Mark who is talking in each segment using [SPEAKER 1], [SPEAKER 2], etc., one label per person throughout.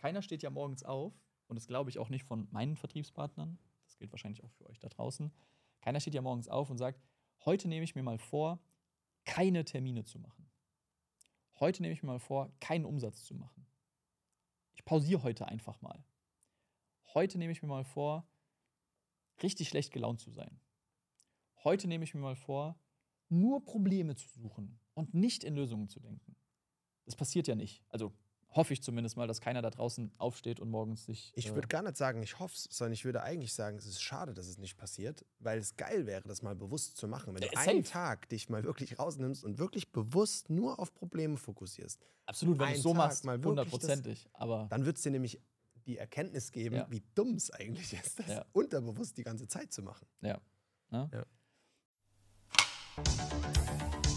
[SPEAKER 1] keiner steht ja morgens auf, und das glaube ich auch nicht von meinen Vertriebspartnern, das gilt wahrscheinlich auch für euch da draußen. Keiner steht ja morgens auf und sagt, heute nehme ich mir mal vor, keine Termine zu machen. Heute nehme ich mir mal vor, keinen Umsatz zu machen. Ich pausiere heute einfach mal. Heute nehme ich mir mal vor, richtig schlecht gelaunt zu sein. Heute nehme ich mir mal vor, nur Probleme zu suchen und nicht in Lösungen zu denken. Das passiert ja nicht. Also hoffe ich zumindest mal, dass keiner da draußen aufsteht und morgens sich.
[SPEAKER 2] Ich
[SPEAKER 1] äh,
[SPEAKER 2] würde gar nicht sagen, ich hoffe es, sondern ich würde eigentlich sagen, es ist schade, dass es nicht passiert, weil es geil wäre, das mal bewusst zu machen. Wenn du
[SPEAKER 1] Äh,
[SPEAKER 2] einen
[SPEAKER 1] safe.
[SPEAKER 2] Tag dich mal wirklich rausnimmst und wirklich bewusst nur auf Probleme fokussierst,
[SPEAKER 1] absolut, wenn du es so
[SPEAKER 2] Tag
[SPEAKER 1] machst,
[SPEAKER 2] mal
[SPEAKER 1] hundertprozentig. Aber
[SPEAKER 2] dann wird es dir nämlich die Erkenntnis geben,
[SPEAKER 1] Ja.
[SPEAKER 2] wie dumm es eigentlich ist, das
[SPEAKER 1] Ja.
[SPEAKER 2] unterbewusst die ganze Zeit zu machen.
[SPEAKER 1] ja. Ne?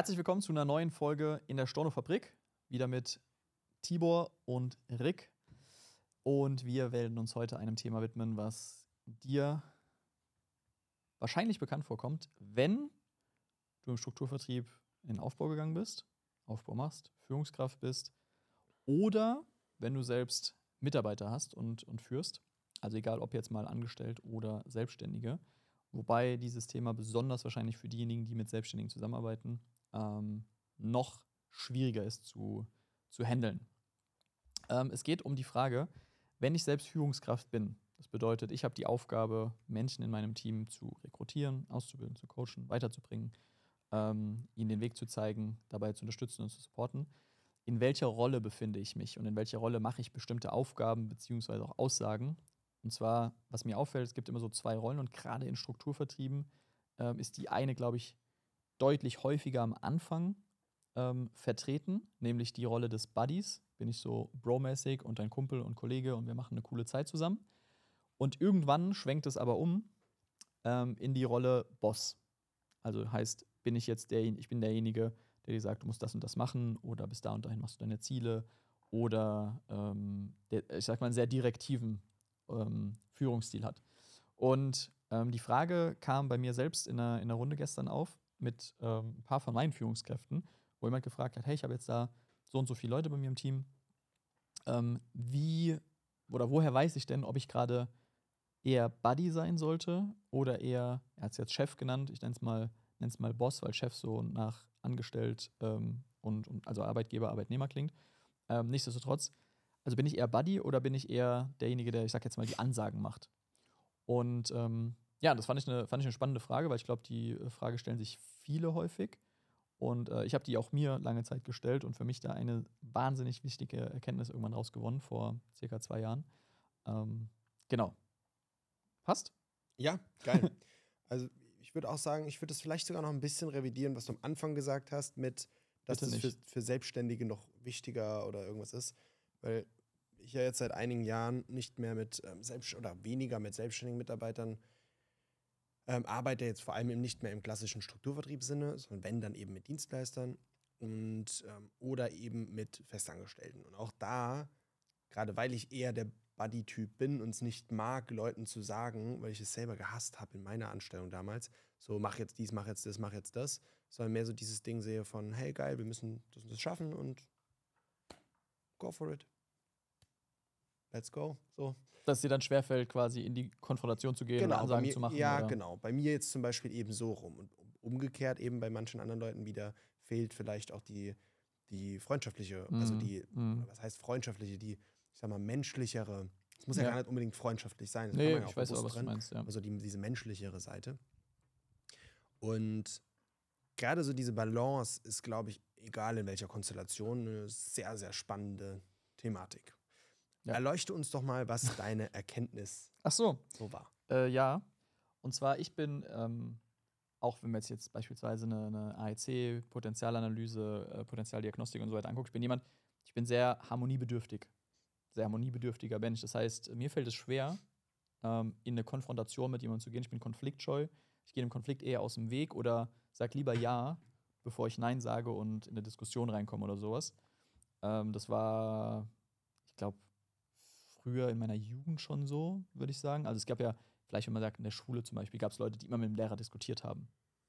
[SPEAKER 1] Herzlich willkommen zu einer neuen Folge in der Storno-Fabrik. Wieder mit Tibor und Rick. Und wir werden uns heute einem Thema widmen, was dir wahrscheinlich bekannt vorkommt, wenn du im Strukturvertrieb in Aufbau gegangen bist, Aufbau machst, Führungskraft bist oder wenn du selbst Mitarbeiter hast und, und führst. Also egal, ob jetzt mal angestellt oder Selbstständige. Wobei dieses Thema besonders wahrscheinlich für diejenigen, die mit Selbstständigen zusammenarbeiten, ähm, noch schwieriger ist zu, zu handeln. Ähm, es geht um die Frage, wenn ich selbst Führungskraft bin, das bedeutet, ich habe die Aufgabe, Menschen in meinem Team zu rekrutieren, auszubilden, zu coachen, weiterzubringen, ähm, ihnen den Weg zu zeigen, dabei zu unterstützen und zu supporten. In welcher Rolle befinde ich mich und in welcher Rolle mache ich bestimmte Aufgaben beziehungsweise auch Aussagen? Und zwar, was mir auffällt, es gibt immer so zwei Rollen und gerade in Strukturvertrieben ähm, ist die eine, glaube ich, deutlich häufiger am Anfang ähm, vertreten, nämlich die Rolle des Buddies. Bin ich so bromäßig und ein Kumpel und Kollege und wir machen eine coole Zeit zusammen. Und irgendwann schwenkt es aber um ähm, in die Rolle Boss. Also heißt, bin ich jetzt der, ich bin derjenige, der dir sagt, du musst das und das machen oder bis da und dahin machst du deine Ziele oder ähm, der, ich sag mal, einen sehr direktiven ähm, Führungsstil hat. Und ähm, die Frage kam bei mir selbst in einer, in einer Runde gestern auf mit ähm, ein paar von meinen Führungskräften, wo jemand gefragt hat, hey, ich habe jetzt da so und so viele Leute bei mir im Team. Ähm, wie oder woher weiß ich denn, ob ich gerade eher Buddy sein sollte oder eher, er hat es jetzt Chef genannt, ich nenne es mal, nenn's mal Boss, weil Chef so nach angestellt ähm, und, und also Arbeitgeber, Arbeitnehmer klingt. Ähm, nichtsdestotrotz, also bin ich eher Buddy oder bin ich eher derjenige, der, ich sag jetzt mal, die Ansagen macht? Und ähm, ja, das fand ich, eine, fand ich eine spannende Frage, weil ich glaube, die äh, Frage stellen sich viele häufig. Und äh, ich habe die auch mir lange Zeit gestellt und für mich da eine wahnsinnig wichtige Erkenntnis irgendwann rausgewonnen, vor circa zwei Jahren. Ähm, genau. Passt?
[SPEAKER 2] Ja, geil. also ich würde auch sagen, ich würde es vielleicht sogar noch ein bisschen revidieren, was du am Anfang gesagt hast, mit, dass
[SPEAKER 1] Bitte
[SPEAKER 2] das für, für Selbstständige noch wichtiger oder irgendwas ist. Weil ich ja jetzt seit einigen Jahren nicht mehr mit ähm, Selbst oder weniger mit selbstständigen Mitarbeitern ähm, arbeite jetzt vor allem nicht mehr im klassischen Strukturvertriebssinne, sondern wenn dann eben mit Dienstleistern und ähm, oder eben mit Festangestellten. Und auch da, gerade weil ich eher der Buddy-Typ bin und es nicht mag, Leuten zu sagen, weil ich es selber gehasst habe in meiner Anstellung damals, so mach jetzt dies, mach jetzt das, mach jetzt das, sondern mehr so dieses Ding sehe von, hey geil, wir müssen das und das schaffen und go for it. Let's go. So.
[SPEAKER 1] Dass es dir dann schwerfällt, quasi in die Konfrontation zu gehen oder
[SPEAKER 2] bei
[SPEAKER 1] Ansagen
[SPEAKER 2] mir,
[SPEAKER 1] zu machen.
[SPEAKER 2] Ja,
[SPEAKER 1] oder?
[SPEAKER 2] genau. Bei mir jetzt zum Beispiel eben so rum. Und umgekehrt eben bei manchen anderen Leuten wieder fehlt vielleicht auch die, die freundschaftliche, also
[SPEAKER 1] Mhm,
[SPEAKER 2] die,
[SPEAKER 1] mhm.
[SPEAKER 2] was heißt freundschaftliche, die, ich sag mal, menschlichere. Es muss ja,
[SPEAKER 1] Ja.
[SPEAKER 2] gar nicht unbedingt freundschaftlich sein. Das
[SPEAKER 1] Nee,
[SPEAKER 2] kann man ja
[SPEAKER 1] ich
[SPEAKER 2] auch
[SPEAKER 1] weiß
[SPEAKER 2] bewusst
[SPEAKER 1] was du meinst, ja.
[SPEAKER 2] Also die, diese menschlichere Seite. Und gerade so diese Balance ist, glaube ich, egal in welcher Konstellation, eine sehr, sehr spannende Thematik.
[SPEAKER 1] Ja.
[SPEAKER 2] Erleuchte uns doch mal, was deine Erkenntnis
[SPEAKER 1] Ach so,
[SPEAKER 2] so war.
[SPEAKER 1] Äh, ja. Und zwar, ich bin, ähm, auch wenn man jetzt, jetzt beispielsweise eine, eine AEC, Potenzialanalyse, äh, Potenzialdiagnostik und so weiter anguckt, ich bin jemand, ich bin sehr harmoniebedürftig. Sehr harmoniebedürftiger Mensch. Das heißt, mir fällt es schwer, ähm, in eine Konfrontation mit jemandem zu gehen. Ich bin konfliktscheu. Ich gehe dem Konflikt eher aus dem Weg oder sag lieber Ja, bevor ich Nein sage und in eine Diskussion reinkomme oder sowas. Ähm, das war, ich glaube, früher in meiner Jugend schon so, würde ich sagen. Also es gab ja, vielleicht wenn man sagt, in der Schule zum Beispiel, gab es Leute, die immer mit dem Lehrer diskutiert haben.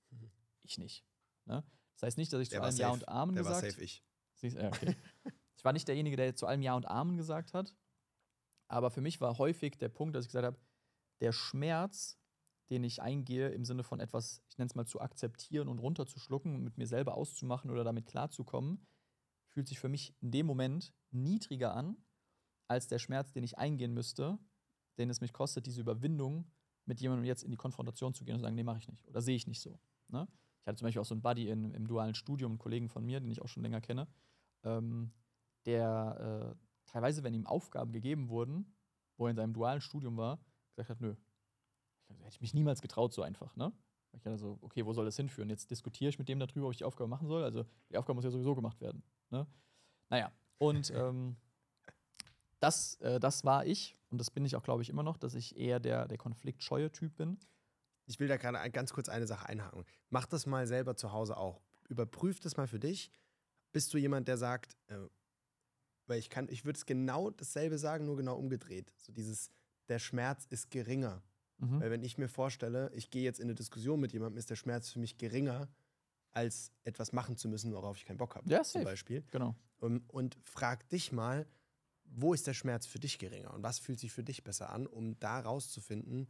[SPEAKER 2] Mhm.
[SPEAKER 1] Ich nicht. Ne? Das heißt nicht, dass ich
[SPEAKER 2] Der
[SPEAKER 1] zu allem Ja und Amen
[SPEAKER 2] Der war
[SPEAKER 1] gesagt
[SPEAKER 2] safe ich.
[SPEAKER 1] Siehst- okay. ich war nicht derjenige, der zu allem Ja und Amen gesagt hat. Aber für mich war häufig der Punkt, dass ich gesagt habe, der Schmerz, den ich eingehe, im Sinne von etwas, ich nenne es mal zu akzeptieren und runterzuschlucken und mit mir selber auszumachen oder damit klarzukommen, fühlt sich für mich in dem Moment niedriger an, als der Schmerz, den ich eingehen müsste, den es mich kostet, diese Überwindung, mit jemandem jetzt in die Konfrontation zu gehen und zu sagen, nee, mache ich nicht oder sehe ich nicht so. Ne? Ich hatte zum Beispiel auch so einen Buddy in, im dualen Studium, einen Kollegen von mir, den ich auch schon länger kenne, ähm, der äh, teilweise, wenn ihm Aufgaben gegeben wurden, wo er in seinem dualen Studium war, gesagt hat, nö. Also, hätte ich mich niemals getraut, so einfach, ne? Ich dachte so, okay, wo soll das hinführen? Jetzt diskutiere ich mit dem darüber, ob ich die Aufgabe machen soll. Also die Aufgabe muss ja sowieso gemacht werden. Ne? Naja, und ähm, das, äh, das war ich, und das bin ich auch, glaube ich, immer noch, dass ich eher der, der konfliktscheue Typ bin.
[SPEAKER 2] Ich will da gerade ganz kurz eine Sache einhaken. Mach das mal selber zu Hause auch. Überprüf das mal für dich. Bist du jemand, der sagt, äh, weil ich kann, ich würde es genau dasselbe sagen, nur genau umgedreht. So dieses, der Schmerz ist geringer.
[SPEAKER 1] Mhm.
[SPEAKER 2] Weil wenn ich mir vorstelle, ich gehe jetzt in eine Diskussion mit jemandem, ist der Schmerz für mich geringer, als etwas machen zu müssen, worauf ich keinen Bock habe.
[SPEAKER 1] Ja,
[SPEAKER 2] zum
[SPEAKER 1] safe.
[SPEAKER 2] Beispiel.
[SPEAKER 1] Genau.
[SPEAKER 2] Um, und frag dich mal, wo ist der Schmerz für dich geringer und was fühlt sich für dich besser an, um da rauszufinden.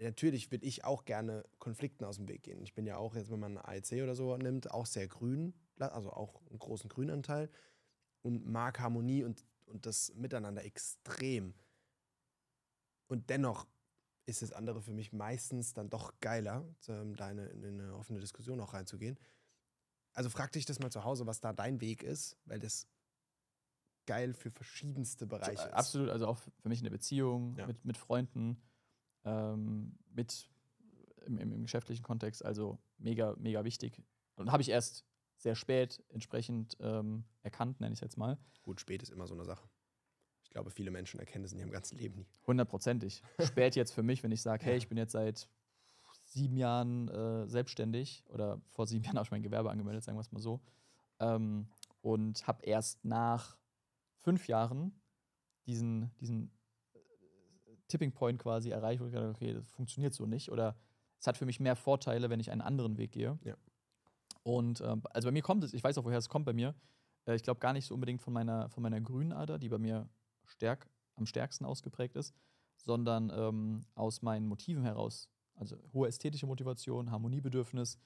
[SPEAKER 2] Natürlich würde ich auch gerne Konflikten aus dem Weg gehen. Ich bin ja auch jetzt, wenn man eine AEC oder so nimmt, auch sehr grün, also auch einen großen Grünanteil und mag Harmonie und, und das Miteinander extrem. Und dennoch ist das andere für mich meistens dann doch geiler, ähm, da in eine offene Diskussion auch reinzugehen. Also frag dich das mal zu Hause, was da dein Weg ist, weil das geil für verschiedenste Bereiche
[SPEAKER 1] Äh,
[SPEAKER 2] ist.
[SPEAKER 1] Absolut, also auch für mich in der Beziehung,
[SPEAKER 2] Ja.
[SPEAKER 1] mit, mit Freunden, ähm, mit im, im, im geschäftlichen Kontext, also mega, mega wichtig. Und habe ich erst sehr spät entsprechend ähm, erkannt, nenne ich es jetzt mal.
[SPEAKER 2] Gut, spät ist immer so eine Sache. Ich glaube, viele Menschen erkennen das in ihrem ganzen Leben nie.
[SPEAKER 1] Hundertprozentig. Spät jetzt für mich, wenn ich sage, hey, ich bin jetzt seit sieben Jahren äh, selbstständig oder vor sieben Jahren habe ich mein Gewerbe angemeldet, sagen wir es mal so. Ähm, und habe erst nach fünf Jahren diesen, diesen äh, Tipping Point quasi erreicht, wo ich gedacht habe, okay, das funktioniert so nicht. Oder es hat für mich mehr Vorteile, wenn ich einen anderen Weg gehe.
[SPEAKER 2] Ja.
[SPEAKER 1] Und ähm, also bei mir kommt es, ich weiß auch, woher es kommt bei mir. Äh, ich glaube gar nicht so unbedingt von meiner, von meiner grünen Ader, die bei mir stärk, am stärksten ausgeprägt ist, sondern ähm, aus meinen Motiven heraus. Also hohe ästhetische Motivation, Harmoniebedürfnis.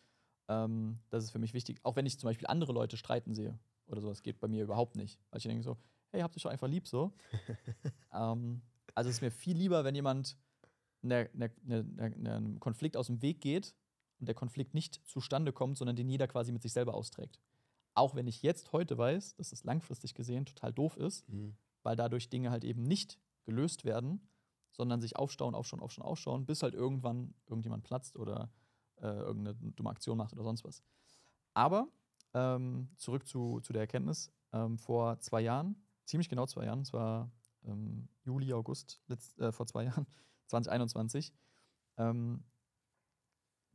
[SPEAKER 1] Ähm, das ist für mich wichtig. Auch wenn ich zum Beispiel andere Leute streiten sehe oder so, das geht bei mir überhaupt nicht. Weil ich denke so, hey, habt ihr doch einfach lieb so. ähm, also es ist mir viel lieber, wenn jemand ne, ne, ne, ne, ne, einem Konflikt aus dem Weg geht und der Konflikt nicht zustande kommt, sondern den jeder quasi mit sich selber austrägt. Auch wenn ich jetzt heute weiß, dass es langfristig gesehen total doof ist, weil dadurch Dinge halt eben nicht gelöst werden, sondern sich aufstauen, aufstauen, aufstauen, aufstauen, bis halt irgendwann irgendjemand platzt oder äh, irgendeine dumme Aktion macht oder sonst was. Aber ähm, zurück zu, zu der Erkenntnis, ähm, vor zwei Jahren, ziemlich genau zwei Jahren, es war ähm, Juli, August, letzt, äh, vor zwei Jahren, 2021, ähm,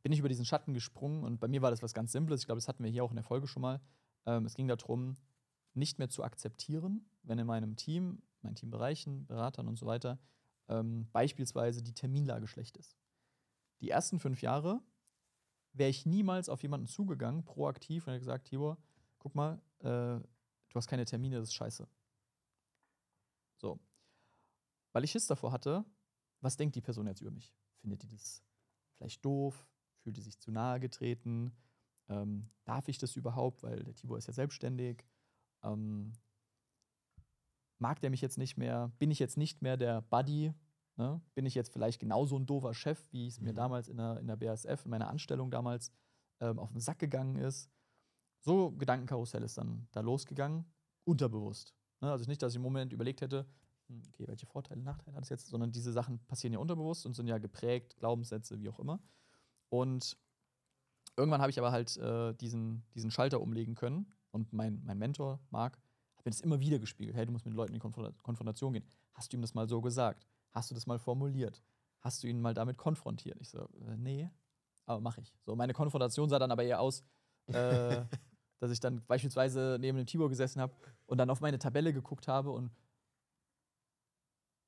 [SPEAKER 1] bin ich über diesen Schatten gesprungen und bei mir war das was ganz Simples. Ich glaube, das hatten wir hier auch in der Folge schon mal. Ähm, es ging darum, nicht mehr zu akzeptieren, wenn in meinem Team, meinen Teambereichen, Beratern und so weiter, ähm, beispielsweise die Terminlage schlecht ist. Die ersten fünf Jahre wäre ich niemals auf jemanden zugegangen, proaktiv, und hätte gesagt, Tibor, guck mal, äh, du hast keine Termine, das ist scheiße. So. Weil ich Schiss davor hatte, was denkt die Person jetzt über mich? Findet die das vielleicht doof? Fühlt die sich zu nahe getreten? Ähm, darf ich das überhaupt? Weil der Tibor ist ja selbstständig. Ähm, mag der mich jetzt nicht mehr? Bin ich jetzt nicht mehr der Buddy? Ne? Bin ich jetzt vielleicht genauso ein doofer Chef, wie es mir
[SPEAKER 2] Mhm.
[SPEAKER 1] damals in der, in der BASF, in meiner Anstellung damals ähm, auf den Sack gegangen ist. So Gedankenkarussell ist dann da losgegangen, unterbewusst. Ne? Also nicht, dass ich im Moment überlegt hätte, hm, okay, welche Vorteile, Nachteile hat es jetzt, sondern diese Sachen passieren ja unterbewusst und sind ja geprägt, Glaubenssätze, wie auch immer. Und irgendwann habe ich aber halt äh, diesen, diesen Schalter umlegen können und mein, mein Mentor, Marc, hat mir das immer wieder gespiegelt. Hey, du musst mit Leuten in Konfrontation gehen. Hast du ihm das mal so gesagt? Hast du das mal formuliert? Hast du ihn mal damit konfrontiert? Ich so, äh, nee, aber mache ich. So, meine Konfrontation sah dann aber eher aus, äh, dass ich dann beispielsweise neben dem Tibor gesessen habe und dann auf meine Tabelle geguckt habe und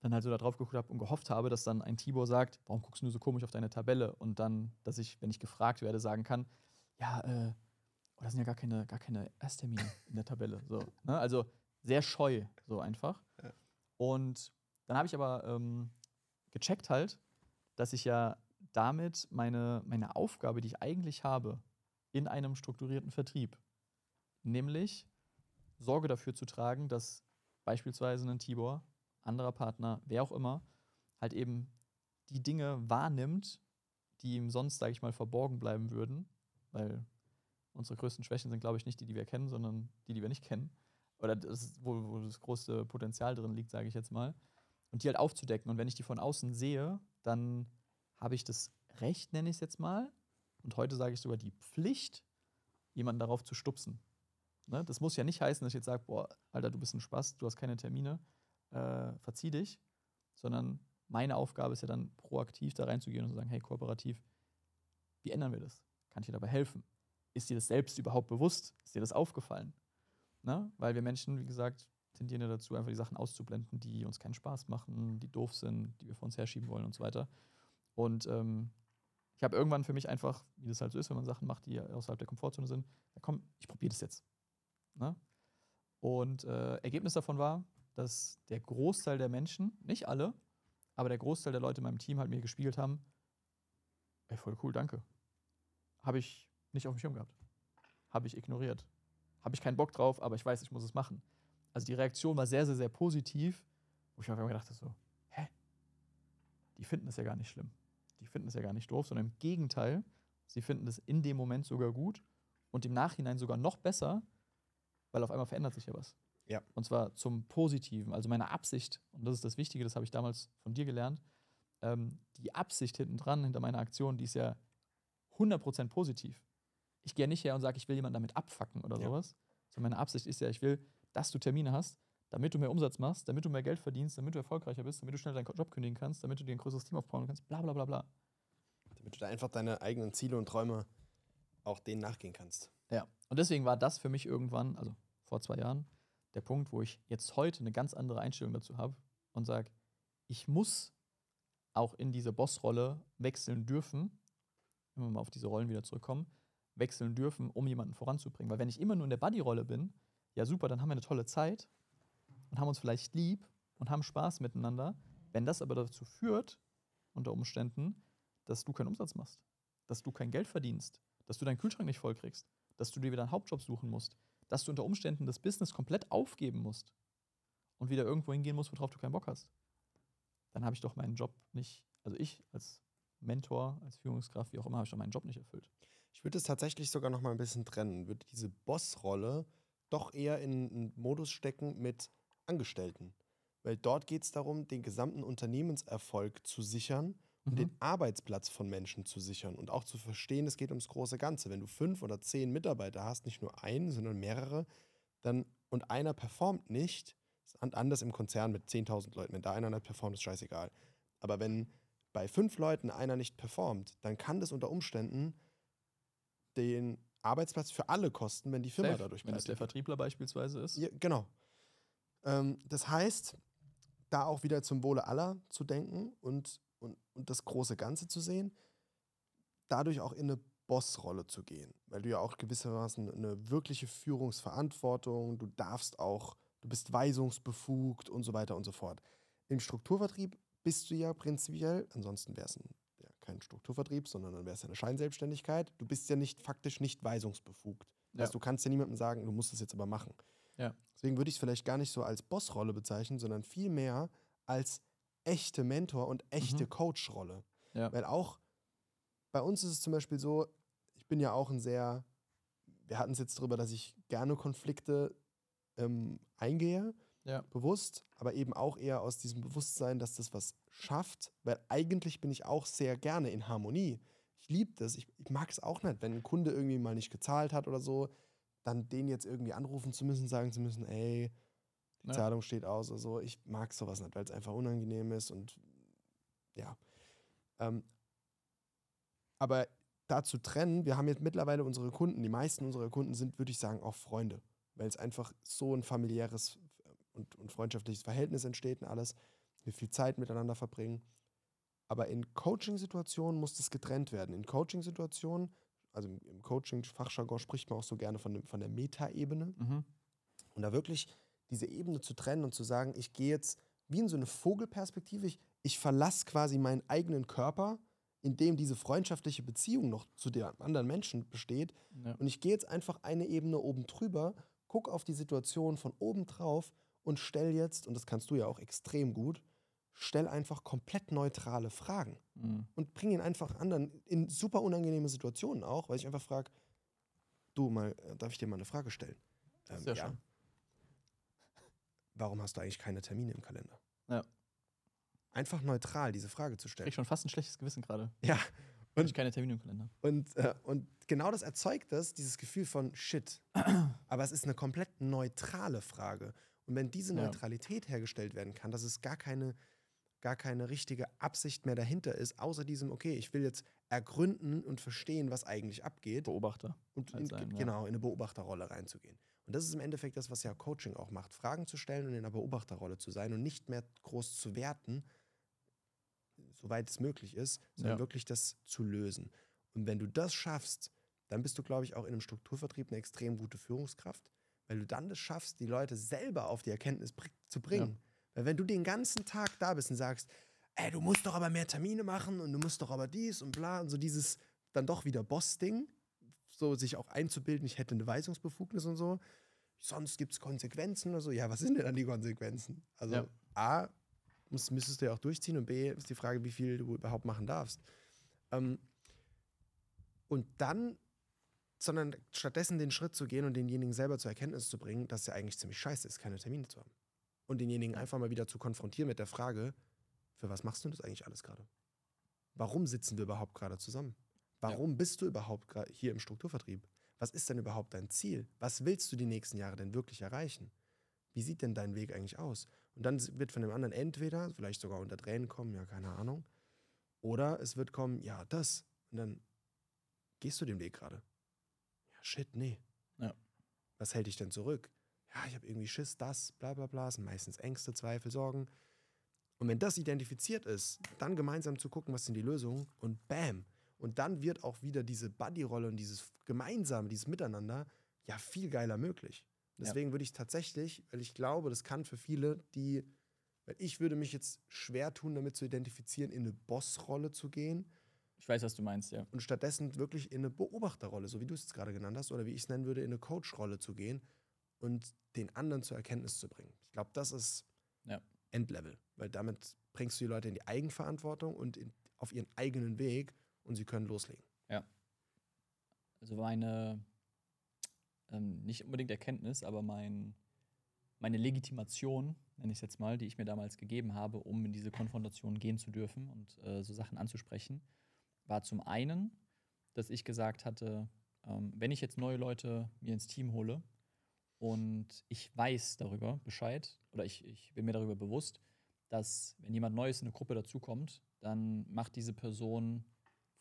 [SPEAKER 1] dann halt so da drauf geguckt habe und gehofft habe, dass dann ein Tibor sagt, warum guckst du nur so komisch auf deine Tabelle? Und dann, dass ich, wenn ich gefragt werde, sagen kann, ja, äh, oh, da sind ja gar keine, gar keine Ersttermine in der Tabelle. So, ne? Also sehr scheu, so einfach.
[SPEAKER 2] Ja.
[SPEAKER 1] Und dann habe ich aber ähm, gecheckt halt, dass ich ja damit meine, meine Aufgabe, die ich eigentlich habe, in einem strukturierten Vertrieb, nämlich Sorge dafür zu tragen, dass beispielsweise ein Tibor, anderer Partner, wer auch immer, halt eben die Dinge wahrnimmt, die ihm sonst, sage ich mal, verborgen bleiben würden, weil unsere größten Schwächen sind, glaube ich, nicht die, die wir kennen, sondern die, die wir nicht kennen. Oder das, wo, wo das große Potenzial drin liegt, sage ich jetzt mal. Und die halt aufzudecken. Und wenn ich die von außen sehe, dann habe ich das Recht, nenne ich es jetzt mal, und heute sage ich sogar die Pflicht, jemanden darauf zu stupsen. Ne? Das muss ja nicht heißen, dass ich jetzt sage, boah, Alter, du bist ein Spaß, du hast keine Termine, äh, verzieh dich, sondern meine Aufgabe ist ja dann proaktiv da reinzugehen und zu sagen, hey, kooperativ, wie ändern wir das? Kann ich dir dabei helfen? Ist dir das selbst überhaupt bewusst? Ist dir das aufgefallen? Ne? Weil wir Menschen, wie gesagt, tendieren ja dazu, einfach die Sachen auszublenden, die uns keinen Spaß machen, die doof sind, die wir vor uns herschieben wollen und so weiter. Und ähm, ich habe irgendwann für mich einfach, wie das halt so ist, wenn man Sachen macht, die außerhalb der Komfortzone sind, ja, komm, ich probiere das jetzt. Ne? Und äh, Ergebnis davon war, dass der Großteil der Menschen, nicht alle, aber der Großteil der Leute in meinem Team halt mir gespiegelt haben, ey, voll cool, danke. Habe ich nicht auf dem Schirm gehabt. Habe ich ignoriert. Habe ich keinen Bock drauf, aber ich weiß, ich muss es machen. Also die Reaktion war sehr, sehr, sehr positiv, wo ich mir gedacht habe, so, hä? Die finden es ja gar nicht schlimm. Die finden es ja gar nicht doof, sondern im Gegenteil, sie finden es in dem Moment sogar gut und im Nachhinein sogar noch besser, weil auf einmal verändert sich ja was.
[SPEAKER 2] Ja.
[SPEAKER 1] Und zwar zum Positiven. Also meine Absicht, und das ist das Wichtige, das habe ich damals von dir gelernt, ähm, die Absicht hinten dran, hinter meiner Aktion, die ist ja 100% positiv. Ich gehe nicht her und sage, ich will jemanden damit abfacken oder
[SPEAKER 2] Ja.
[SPEAKER 1] sowas. Sondern meine Absicht ist ja, ich will, dass du Termine hast, damit du mehr Umsatz machst, damit du mehr Geld verdienst, damit du erfolgreicher bist, damit du schnell deinen Job kündigen kannst, damit du dir ein größeres Team aufbauen kannst, bla bla bla bla.
[SPEAKER 2] Damit du da einfach deine eigenen Ziele und Träume auch denen nachgehen kannst.
[SPEAKER 1] Ja. Und deswegen war das für mich irgendwann, also vor zwei Jahren, der Punkt, wo ich jetzt heute eine ganz andere Einstellung dazu habe und sage, ich muss auch in diese Bossrolle wechseln dürfen, wenn wir mal auf diese Rollen wieder zurückkommen, wechseln dürfen, um jemanden voranzubringen. Weil wenn ich immer nur in der Buddy-Rolle bin, ja super, dann haben wir eine tolle Zeit und haben uns vielleicht lieb und haben Spaß miteinander. Wenn das aber dazu führt, unter Umständen, dass du keinen Umsatz machst, dass du kein Geld verdienst, dass du deinen Kühlschrank nicht voll kriegst, dass du dir wieder einen Hauptjob suchen musst, dass du unter Umständen das Business komplett aufgeben musst und wieder irgendwo hingehen musst, worauf du keinen Bock hast, dann habe ich doch meinen Job nicht, also ich als Mentor, als Führungskraft, wie auch immer, habe ich doch meinen Job nicht erfüllt.
[SPEAKER 2] Ich würde es tatsächlich sogar noch mal ein bisschen trennen. Würde diese Bossrolle doch eher in einen Modus stecken mit Angestellten. Weil dort geht es darum, den gesamten Unternehmenserfolg zu sichern
[SPEAKER 1] Mhm.
[SPEAKER 2] den Arbeitsplatz von Menschen zu sichern und auch zu verstehen, es geht ums große Ganze. Wenn du fünf oder zehn Mitarbeiter hast, nicht nur einen, sondern mehrere, dann und einer performt nicht, ist an- anders im Konzern mit 10.000 Leuten. Wenn da einer nicht performt, ist scheißegal. Aber wenn bei fünf Leuten einer nicht performt, dann kann das unter Umständen den Arbeitsplatz für alle kosten, wenn die Firma
[SPEAKER 1] Safe,
[SPEAKER 2] dadurch
[SPEAKER 1] wenn es
[SPEAKER 2] pleite
[SPEAKER 1] der. Vertriebler beispielsweise ist.
[SPEAKER 2] Ja, genau. Ähm, das heißt, da auch wieder zum Wohle aller zu denken und, und, und das große Ganze zu sehen, dadurch auch in eine Bossrolle zu gehen, weil du ja auch gewissermaßen eine wirkliche Führungsverantwortung, du darfst auch, du bist weisungsbefugt und so weiter und so fort. Im Strukturvertrieb bist du ja prinzipiell, ansonsten wäre es ja, kein Strukturvertrieb, sondern dann wäre es eine Scheinselbstständigkeit. Du bist ja nicht faktisch nicht weisungsbefugt.
[SPEAKER 1] Ja.
[SPEAKER 2] Also du kannst ja niemandem sagen, du musst es jetzt aber machen.
[SPEAKER 1] Ja.
[SPEAKER 2] Deswegen würde ich es vielleicht gar nicht so als Bossrolle bezeichnen, sondern vielmehr als echte Mentor- und echte
[SPEAKER 1] Mhm.
[SPEAKER 2] Coachrolle.
[SPEAKER 1] Ja.
[SPEAKER 2] Weil auch bei uns ist es zum Beispiel so, ich bin ja auch ein sehr, wir hatten es jetzt darüber, dass ich gerne Konflikte ähm, eingehe,
[SPEAKER 1] Ja.
[SPEAKER 2] bewusst, aber eben auch eher aus diesem Bewusstsein, dass das was schafft, weil eigentlich bin ich auch sehr gerne in Harmonie. Ich liebe das. Ich, ich mag es auch nicht, wenn ein Kunde irgendwie mal nicht gezahlt hat oder so, dann den jetzt irgendwie anrufen zu müssen, sagen zu müssen, ey,
[SPEAKER 1] Ja.
[SPEAKER 2] Zahlung steht aus oder so. Ich mag sowas nicht, weil es einfach unangenehm ist und ja. Ähm, aber da zu trennen, wir haben jetzt mittlerweile unsere Kunden, die meisten unserer Kunden sind, würde ich sagen, auch Freunde, weil es einfach so ein familiäres und, und freundschaftliches Verhältnis entsteht und alles, wir viel Zeit miteinander verbringen. Aber in Coaching-Situationen muss das getrennt werden. In Coaching-Situationen, also im- im Coaching-Fachjargon spricht man auch so gerne von, dem- von der Meta-Ebene.
[SPEAKER 1] Mhm.
[SPEAKER 2] Und da wirklich diese Ebene zu trennen und zu sagen, ich gehe jetzt wie in so eine Vogelperspektive, ich, ich verlasse quasi meinen eigenen Körper, in dem diese freundschaftliche Beziehung noch zu dem anderen Menschen besteht.
[SPEAKER 1] Ja.
[SPEAKER 2] Und ich gehe jetzt einfach eine Ebene oben drüber, gucke auf die Situation von oben drauf und stell jetzt, und das kannst du ja auch extrem gut, stell einfach komplett neutrale Fragen
[SPEAKER 1] Mhm.
[SPEAKER 2] und bring ihn einfach anderen in super unangenehme Situationen auch, weil ich einfach frage, du mal, äh, darf ich dir mal eine Frage stellen? Ähm,
[SPEAKER 1] Sehr schön.
[SPEAKER 2] Warum hast du eigentlich keine Termine im Kalender?
[SPEAKER 1] Ja.
[SPEAKER 2] Einfach neutral diese Frage zu
[SPEAKER 1] Ich
[SPEAKER 2] stellen.
[SPEAKER 1] krieg schon fast ein schlechtes Gewissen gerade.
[SPEAKER 2] Ja.
[SPEAKER 1] Und ich keine Termine im Kalender.
[SPEAKER 2] Und, äh, und genau das erzeugt das, dieses Gefühl von Shit. Aber es ist eine komplett neutrale Frage. Und wenn diese
[SPEAKER 1] Ja.
[SPEAKER 2] Neutralität hergestellt werden kann, dass es gar keine, gar keine richtige Absicht mehr dahinter ist, außer diesem, okay, ich will jetzt ergründen und verstehen, was eigentlich abgeht.
[SPEAKER 1] Beobachter.
[SPEAKER 2] und
[SPEAKER 1] halt
[SPEAKER 2] in,
[SPEAKER 1] sein, ja.
[SPEAKER 2] genau in eine Beobachterrolle reinzugehen. Und das ist im Endeffekt das, was ja Coaching auch macht, Fragen zu stellen und in einer Beobachterrolle zu sein und nicht mehr groß zu werten, soweit es möglich ist, sondern
[SPEAKER 1] Ja.
[SPEAKER 2] wirklich das zu lösen. Und wenn du das schaffst, dann bist du, glaube ich, auch in einem Strukturvertrieb eine extrem gute Führungskraft, weil du dann das schaffst, die Leute selber auf die Erkenntnis zu bringen. Weil wenn du den ganzen Tag da bist und sagst, ey, du musst doch aber mehr Termine machen und du musst doch aber dies und bla und so dieses dann doch wieder Boss-Ding, so sich auch einzubilden, ich hätte eine Weisungsbefugnis und so. Sonst gibt es Konsequenzen oder so. Ja, was sind denn dann die Konsequenzen? Also
[SPEAKER 1] Ja.
[SPEAKER 2] A, muss, müsstest du ja auch durchziehen und B, ist die Frage, wie viel du überhaupt machen darfst. Ähm, und dann, sondern stattdessen den Schritt zu gehen und denjenigen selber zur Erkenntnis zu bringen, dass es ja eigentlich ziemlich scheiße ist, keine Termine zu haben. Und denjenigen einfach mal wieder zu konfrontieren mit der Frage, für was machst du das eigentlich alles gerade? Warum sitzen wir überhaupt gerade zusammen? Warum bist du überhaupt hier im Strukturvertrieb? Was ist denn überhaupt dein Ziel? Was willst du die nächsten Jahre denn wirklich erreichen? Wie sieht denn dein Weg eigentlich aus? Und dann wird von dem anderen entweder, vielleicht sogar unter Tränen kommen, ja, keine Ahnung. Oder es wird kommen, ja, das. Und dann gehst du den Weg gerade. Ja, shit, nee.
[SPEAKER 1] Ja.
[SPEAKER 2] Was hält dich denn zurück? Ja, ich habe irgendwie Schiss, das, bla bla bla, sind meistens Ängste, Zweifel, Sorgen. Und wenn das identifiziert ist, dann gemeinsam zu gucken, was sind die Lösungen und bam. Und dann wird auch wieder diese Buddy-Rolle und dieses Gemeinsame, dieses Miteinander ja viel geiler möglich. Deswegen würde ich tatsächlich, weil ich glaube, das kann für viele, die, weil ich würde mich jetzt schwer tun, damit zu identifizieren, in eine Boss-Rolle zu gehen
[SPEAKER 1] Ich weiß, was du meinst, ja.
[SPEAKER 2] und stattdessen wirklich in eine Beobachterrolle, so wie du es jetzt gerade genannt hast, oder wie ich es nennen würde, in eine Coach-Rolle zu gehen und den anderen zur Erkenntnis zu bringen. Ich glaube, das ist
[SPEAKER 1] Ja.
[SPEAKER 2] Endlevel, weil damit bringst du die Leute in die Eigenverantwortung und in, auf ihren eigenen Weg und sie können loslegen.
[SPEAKER 1] Also meine, ähm, nicht unbedingt Erkenntnis, aber mein, meine Legitimation, nenne ich es jetzt mal, die ich mir damals gegeben habe, um in diese Konfrontation gehen zu dürfen und äh, so Sachen anzusprechen, war zum einen, dass ich gesagt hatte, ähm, wenn ich jetzt neue Leute mir ins Team hole und ich weiß darüber Bescheid oder ich, ich bin mir darüber bewusst, dass wenn jemand Neues in eine Gruppe dazukommt, dann macht diese Person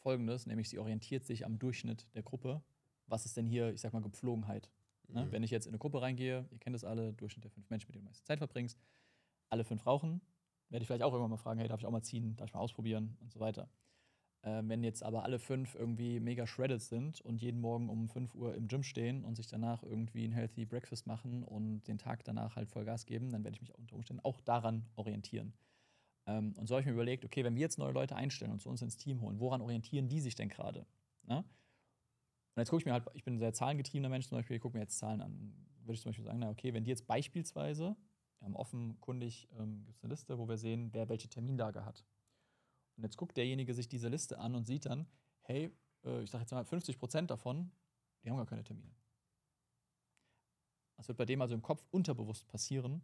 [SPEAKER 1] folgendes, nämlich sie orientiert sich am Durchschnitt der Gruppe. Was ist denn hier, ich sag mal, Gepflogenheit? Ne?
[SPEAKER 2] Mhm.
[SPEAKER 1] Wenn ich jetzt in eine Gruppe reingehe, ihr kennt das alle, Durchschnitt der fünf Menschen, mit denen du meiste Zeit verbringst, alle fünf rauchen, werde ich vielleicht auch irgendwann mal fragen, hey, darf ich auch mal ziehen, darf ich mal ausprobieren und so weiter. Ähm, wenn jetzt aber alle fünf irgendwie mega shredded sind und jeden Morgen um 5 Uhr im Gym stehen und sich danach irgendwie ein Healthy Breakfast machen und den Tag danach halt voll Gas geben, dann werde ich mich unter Umständen auch daran orientieren. Ähm, und so habe ich mir überlegt, okay, wenn wir jetzt neue Leute einstellen und zu uns ins Team holen, woran orientieren die sich denn gerade? Ne? Und jetzt gucke ich mir halt, ich bin ein sehr zahlengetriebener Mensch zum Beispiel, ich gucke mir jetzt Zahlen an. Würde ich zum Beispiel sagen, na okay, wenn die jetzt beispielsweise, wir haben offenkundig, ähm, gibt es eine Liste, wo wir sehen, wer welche Terminlage hat. Und jetzt guckt derjenige sich diese Liste an und sieht dann, hey, äh, ich sage jetzt mal 50 Prozent davon, die haben gar keine Termine. Das wird bei dem also im Kopf unterbewusst passieren.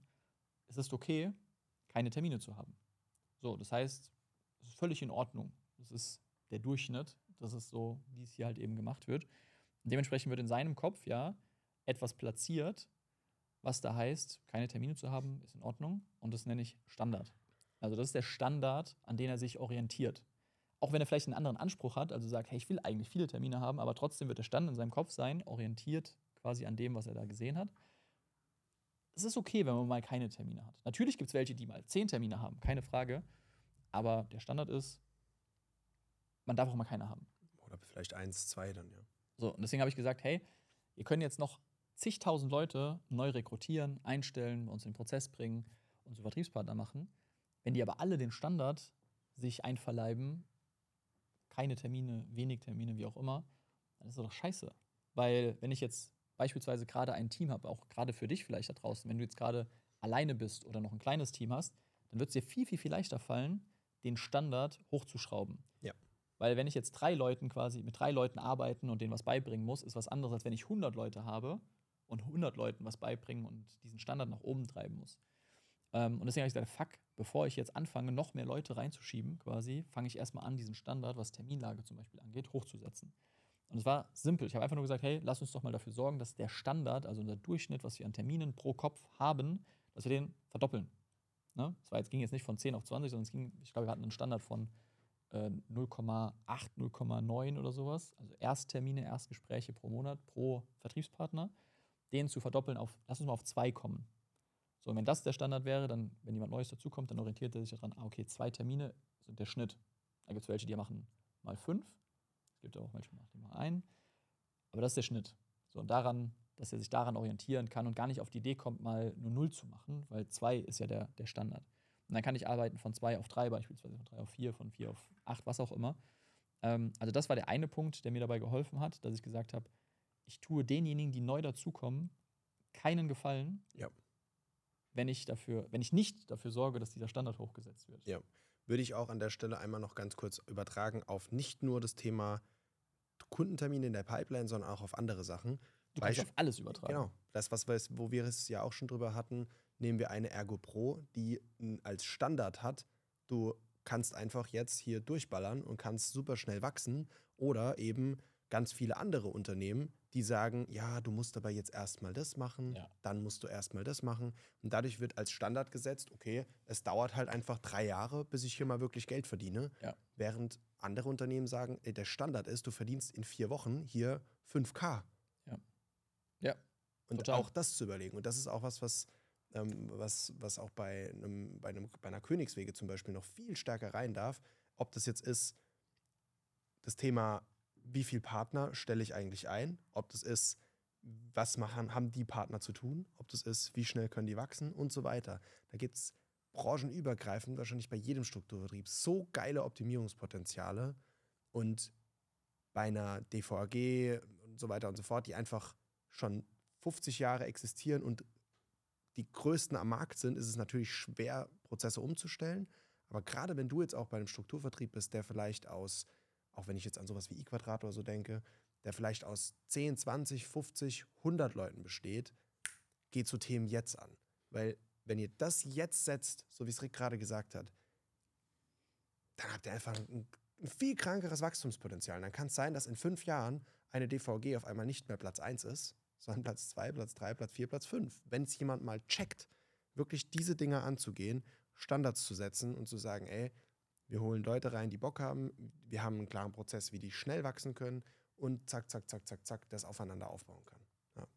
[SPEAKER 1] Es ist okay, keine Termine zu haben. So, das heißt, es ist völlig in Ordnung. Das ist der Durchschnitt. Das ist so, wie es hier halt eben gemacht wird. Und dementsprechend wird in seinem Kopf ja etwas platziert, was da heißt, keine Termine zu haben, ist in Ordnung. Und das nenne ich Standard. Also das ist der Standard, an den er sich orientiert. Auch wenn er vielleicht einen anderen Anspruch hat, also sagt, hey, ich will eigentlich viele Termine haben, aber trotzdem wird der Stand in seinem Kopf sein, orientiert quasi an dem, was er da gesehen hat. Es ist okay, wenn man mal keine Termine hat. Natürlich gibt es welche, die mal zehn Termine haben, keine Frage. Aber der Standard ist, man darf auch mal keine haben.
[SPEAKER 2] Oder vielleicht eins, zwei dann, ja.
[SPEAKER 1] So, und deswegen habe ich gesagt, hey, ihr könnt jetzt noch zigtausend Leute neu rekrutieren, einstellen, uns in den Prozess bringen so Vertriebspartner machen. Wenn die aber alle den Standard sich einverleiben, keine Termine, wenig Termine, wie auch immer, dann ist das doch scheiße. Weil wenn ich jetzt beispielsweise gerade ein Team habe, auch gerade für dich vielleicht da draußen, wenn du jetzt gerade alleine bist oder noch ein kleines Team hast, dann wird es dir viel, viel, viel leichter fallen, den Standard hochzuschrauben.
[SPEAKER 2] Ja.
[SPEAKER 1] Weil wenn ich jetzt drei Leuten quasi mit drei Leuten arbeiten und denen was beibringen muss, ist was anderes, als wenn ich 100 Leute habe und 100 Leuten was beibringen und diesen Standard nach oben treiben muss. Ähm, und deswegen habe ich gesagt, fuck, bevor ich jetzt anfange, noch mehr Leute reinzuschieben, quasi, fange ich erstmal an, diesen Standard, was Terminlage zum Beispiel angeht, hochzusetzen. Und es war simpel. Ich habe einfach nur gesagt, hey, lass uns doch mal dafür sorgen, dass der Standard, also unser Durchschnitt, was wir an Terminen pro Kopf haben, dass wir den verdoppeln. Ne? Das war jetzt, ging jetzt nicht von 10 auf 20, sondern es ging, ich glaube, wir hatten einen Standard von äh, 0,8, 0,9 oder sowas. Also Ersttermine, Erstgespräche pro Monat, pro Vertriebspartner. Den zu verdoppeln auf, lass uns mal auf 2 kommen. So, und wenn das der Standard wäre, dann, wenn jemand Neues dazukommt, dann orientiert er sich daran, ah, okay, zwei Termine sind der Schnitt. Da gibt es welche, die machen mal fünf. Es gibt auch welche, die machen einen. Aber das ist der Schnitt. So, und daran, dass er sich daran orientieren kann und gar nicht auf die Idee kommt, mal nur null zu machen, weil zwei ist ja der, der Standard. Und dann kann ich arbeiten von zwei auf drei, beispielsweise von drei auf vier, von vier auf acht, was auch immer. Ähm, also, das war der eine Punkt, der mir dabei geholfen hat, dass ich gesagt habe, ich tue denjenigen, die neu dazukommen, keinen Gefallen,
[SPEAKER 2] Ja.
[SPEAKER 1] wenn ich dafür, wenn ich nicht dafür sorge, dass dieser Standard hochgesetzt wird.
[SPEAKER 2] Ja. Würde ich auch an der Stelle einmal noch ganz kurz übertragen auf nicht nur das Thema Kundentermine in der Pipeline, sondern auch auf andere Sachen.
[SPEAKER 1] Du kannst
[SPEAKER 2] Beisp-
[SPEAKER 1] auf alles übertragen.
[SPEAKER 2] Genau. Das, was wir, wo wir es ja auch schon drüber hatten, nehmen wir eine Ergo Pro, die als Standard hat, du kannst einfach jetzt hier durchballern und kannst super schnell wachsen. Oder eben ganz viele andere Unternehmen, die sagen, ja, du musst aber jetzt erstmal das machen,
[SPEAKER 1] Ja.
[SPEAKER 2] dann musst du erstmal das machen. Und dadurch wird als Standard gesetzt, okay, es dauert halt einfach drei Jahre, bis ich hier mal wirklich Geld verdiene.
[SPEAKER 1] Ja.
[SPEAKER 2] Während andere Unternehmen sagen, ey, der Standard ist, du verdienst in vier Wochen hier 5K.
[SPEAKER 1] Ja.
[SPEAKER 2] Und
[SPEAKER 1] Total.
[SPEAKER 2] auch das zu überlegen. Und das ist auch was, was, ähm, was, was auch bei, einem, bei, einem, bei einer Königswege zum Beispiel noch viel stärker rein darf. Ob das jetzt ist, das Thema, wie viel Partner stelle ich eigentlich ein? Ob das ist, was machen, haben die Partner zu tun? Ob das ist, wie schnell können die wachsen und so weiter. Da gibt es branchenübergreifend, wahrscheinlich bei jedem Strukturvertrieb, so geile Optimierungspotenziale. Und bei einer DVAG und so weiter und so fort, die einfach schon 50 Jahre existieren und die größten am Markt sind, ist es natürlich schwer, Prozesse umzustellen. Aber gerade wenn du jetzt auch bei einem Strukturvertrieb bist, der vielleicht aus, auch wenn ich jetzt an sowas wie I-Quadrat oder so denke, der vielleicht aus 10, 20, 50, 100 Leuten besteht, geht so Themen jetzt an. Weil wenn ihr das jetzt setzt, so wie es Rick gerade gesagt hat, dann habt ihr einfach ein, ein viel krankeres Wachstumspotenzial. Dann kann es sein, dass in fünf Jahren eine DVG auf einmal nicht mehr Platz 1 ist, sondern Platz 2, Platz 3, Platz 4, Platz 5. Wenn es jemand mal checkt, wirklich diese Dinge anzugehen, Standards zu setzen und zu sagen, ey, wir holen Leute rein, die Bock haben, wir haben einen klaren Prozess, wie die schnell wachsen können und zack, zack, zack, zack, zack, das aufeinander aufbauen kann.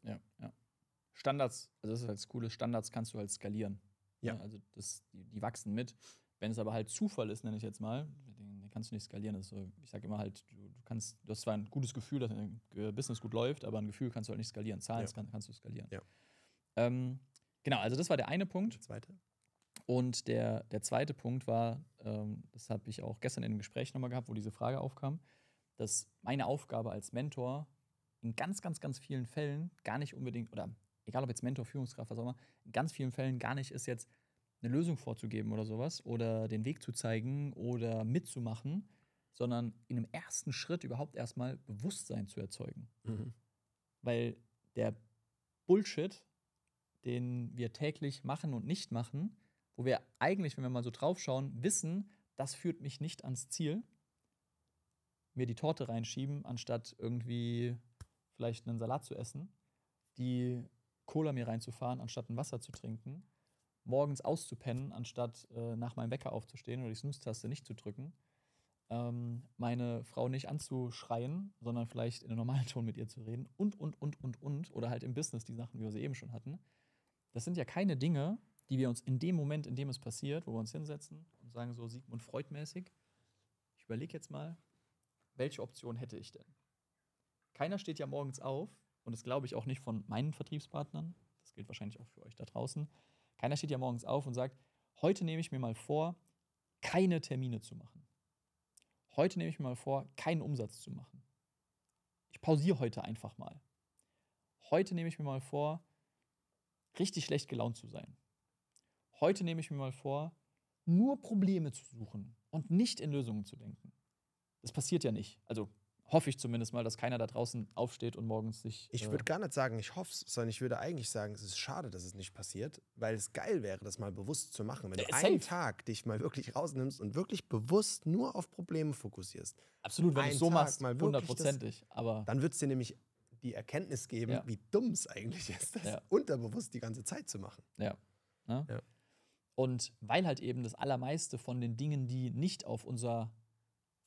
[SPEAKER 1] Ja, ja. Standards, also das ist halt das Coole, Standards kannst du halt skalieren.
[SPEAKER 2] Ja.
[SPEAKER 1] Ne? Also das, die, die wachsen mit. Wenn es aber halt Zufall ist, nenne ich jetzt mal, den, den kannst du nicht skalieren. Das ist so, ich sage immer halt, du, du kannst, du hast zwar ein gutes Gefühl, dass dein Business gut läuft, aber ein Gefühl kannst du halt nicht skalieren. Zahlen
[SPEAKER 2] Ja.
[SPEAKER 1] kann, kannst du skalieren.
[SPEAKER 2] Ja.
[SPEAKER 1] Ähm, genau, also das war der eine Punkt.
[SPEAKER 2] Der zweite?
[SPEAKER 1] Und der, der zweite Punkt war, ähm, das habe ich auch gestern in einem Gespräch nochmal gehabt, wo diese Frage aufkam, dass meine Aufgabe als Mentor in ganz, ganz, ganz vielen Fällen gar nicht unbedingt, oder egal ob jetzt Mentor, Führungskraft, was auch immer, in ganz vielen Fällen gar nicht ist jetzt eine Lösung vorzugeben oder sowas oder den Weg zu zeigen oder mitzumachen, sondern in einem ersten Schritt überhaupt erstmal Bewusstsein zu erzeugen.
[SPEAKER 2] Mhm.
[SPEAKER 1] Weil der Bullshit, den wir täglich machen und nicht machen, wo wir eigentlich, wenn wir mal so draufschauen, wissen, das führt mich nicht ans Ziel, mir die Torte reinschieben, anstatt irgendwie vielleicht einen Salat zu essen, die Cola mir reinzufahren, anstatt ein Wasser zu trinken, morgens auszupennen, anstatt äh, nach meinem Wecker aufzustehen oder die Snooze-Taste nicht zu drücken, ähm, meine Frau nicht anzuschreien, sondern vielleicht in einem normalen Ton mit ihr zu reden und, und, und, und, und. Oder halt im Business die Sachen, wie wir sie eben schon hatten. Das sind ja keine Dinge, die wir uns in dem Moment, in dem es passiert, wo wir uns hinsetzen und sagen so Sigmund Freud-mäßig, ich überlege jetzt mal, welche Option hätte ich denn? Keiner steht ja morgens auf, und das glaube ich auch nicht von meinen Vertriebspartnern, das gilt wahrscheinlich auch für euch da draußen, keiner steht ja morgens auf und sagt, heute nehme ich mir mal vor, keine Termine zu machen. Heute nehme ich mir mal vor, keinen Umsatz zu machen. Ich pausiere heute einfach mal. Heute nehme ich mir mal vor, richtig schlecht gelaunt zu sein. Heute nehme ich mir mal vor, nur Probleme zu suchen und nicht in Lösungen zu denken. Das passiert ja nicht. Also hoffe ich zumindest mal, dass keiner da draußen aufsteht und morgens sich.
[SPEAKER 2] Ich
[SPEAKER 1] äh,
[SPEAKER 2] würde gar nicht sagen, ich hoffe es, sondern ich würde eigentlich sagen, es ist schade, dass es nicht passiert, weil es geil wäre, das mal bewusst zu machen. Wenn du
[SPEAKER 1] Äh,
[SPEAKER 2] einen. Tag dich mal wirklich rausnimmst und wirklich bewusst nur auf Probleme fokussierst,
[SPEAKER 1] absolut, wenn du so
[SPEAKER 2] Tag
[SPEAKER 1] machst,
[SPEAKER 2] mal
[SPEAKER 1] hundertprozentig. Aber
[SPEAKER 2] dann wird es dir nämlich die Erkenntnis geben,
[SPEAKER 1] Ja.
[SPEAKER 2] wie dumm es eigentlich ist, das
[SPEAKER 1] Ja.
[SPEAKER 2] unterbewusst die ganze Zeit zu machen.
[SPEAKER 1] Ja. Ne?
[SPEAKER 2] Ja.
[SPEAKER 1] Und weil halt eben das Allermeiste von den Dingen, die nicht auf unser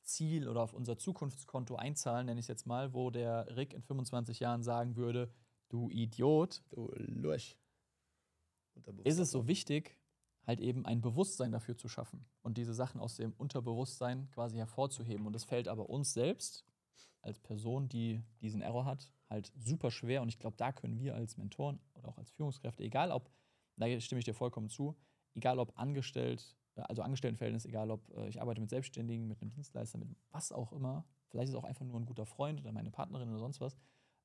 [SPEAKER 1] Ziel oder auf unser Zukunftskonto einzahlen, nenne ich es jetzt mal, wo der Rick in 25 Jahren sagen würde, du Idiot,
[SPEAKER 2] Du Lurch.
[SPEAKER 1] ist es so wichtig, halt eben ein Bewusstsein dafür zu schaffen und diese Sachen aus dem Unterbewusstsein quasi hervorzuheben. Und das fällt aber uns selbst als Person, die diesen Error hat, halt super schwer. Und ich glaube, da können wir als Mentoren oder auch als Führungskräfte, egal ob, da stimme ich dir vollkommen zu, egal ob angestellt, äh, also Angestelltenverhältnis, egal ob äh, ich arbeite mit Selbstständigen, mit einem Dienstleister, mit was auch immer, vielleicht ist es auch einfach nur ein guter Freund oder meine Partnerin oder sonst was,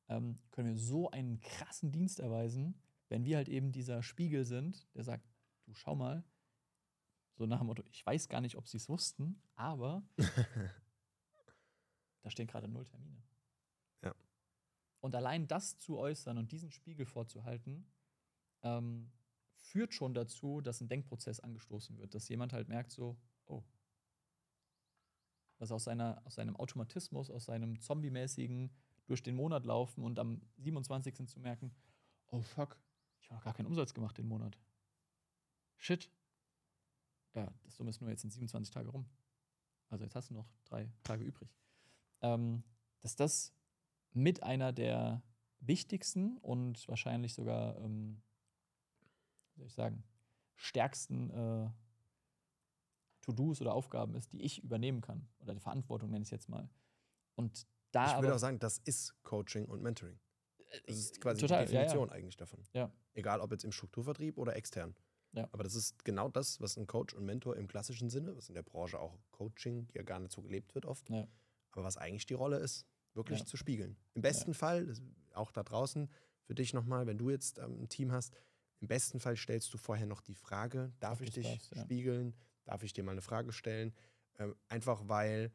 [SPEAKER 1] ähm, können wir so einen krassen Dienst erweisen, wenn wir halt eben dieser Spiegel sind, der sagt, du schau mal, so nach dem Motto, ich weiß gar nicht, ob sie es wussten, aber da stehen gerade null Termine.
[SPEAKER 2] Ja.
[SPEAKER 1] Und allein das zu äußern und diesen Spiegel vorzuhalten, ähm, führt schon dazu, dass ein Denkprozess angestoßen wird, dass jemand halt merkt so, oh, dass aus, seiner, aus seinem Automatismus, aus seinem zombie-mäßigen durch den Monat laufen und am 27. zu merken, oh fuck, ich habe noch gar keinen Umsatz gemacht den Monat. Shit. Ja, das Dumme ist nur, jetzt sind 27 Tage rum. Also jetzt hast du noch drei Tage übrig. Ähm, dass das mit einer der wichtigsten und wahrscheinlich sogar, ähm, soll ich sagen, stärksten äh, To-Dos oder Aufgaben ist, die ich übernehmen kann. Oder die Verantwortung nenne ich es jetzt mal. Und da
[SPEAKER 2] ich würde
[SPEAKER 1] aber
[SPEAKER 2] auch sagen, das ist Coaching und Mentoring. Das ist quasi
[SPEAKER 1] total,
[SPEAKER 2] die
[SPEAKER 1] ja, ja.
[SPEAKER 2] Definition eigentlich davon.
[SPEAKER 1] Ja.
[SPEAKER 2] Egal ob jetzt im Strukturvertrieb oder extern.
[SPEAKER 1] Ja.
[SPEAKER 2] Aber das ist genau das, was ein Coach und Mentor im klassischen Sinne, was in der Branche auch Coaching ja gar nicht so gelebt wird oft,
[SPEAKER 1] Ja.
[SPEAKER 2] aber was eigentlich die Rolle ist, wirklich
[SPEAKER 1] Ja.
[SPEAKER 2] zu spiegeln. Im besten Fall, auch da draußen, für dich nochmal, wenn du jetzt ähm, ein Team hast, im besten Fall stellst du vorher noch die Frage, darf
[SPEAKER 1] Ob
[SPEAKER 2] ich dich
[SPEAKER 1] darfst, ja.
[SPEAKER 2] spiegeln, darf ich dir mal eine Frage stellen, ähm, einfach weil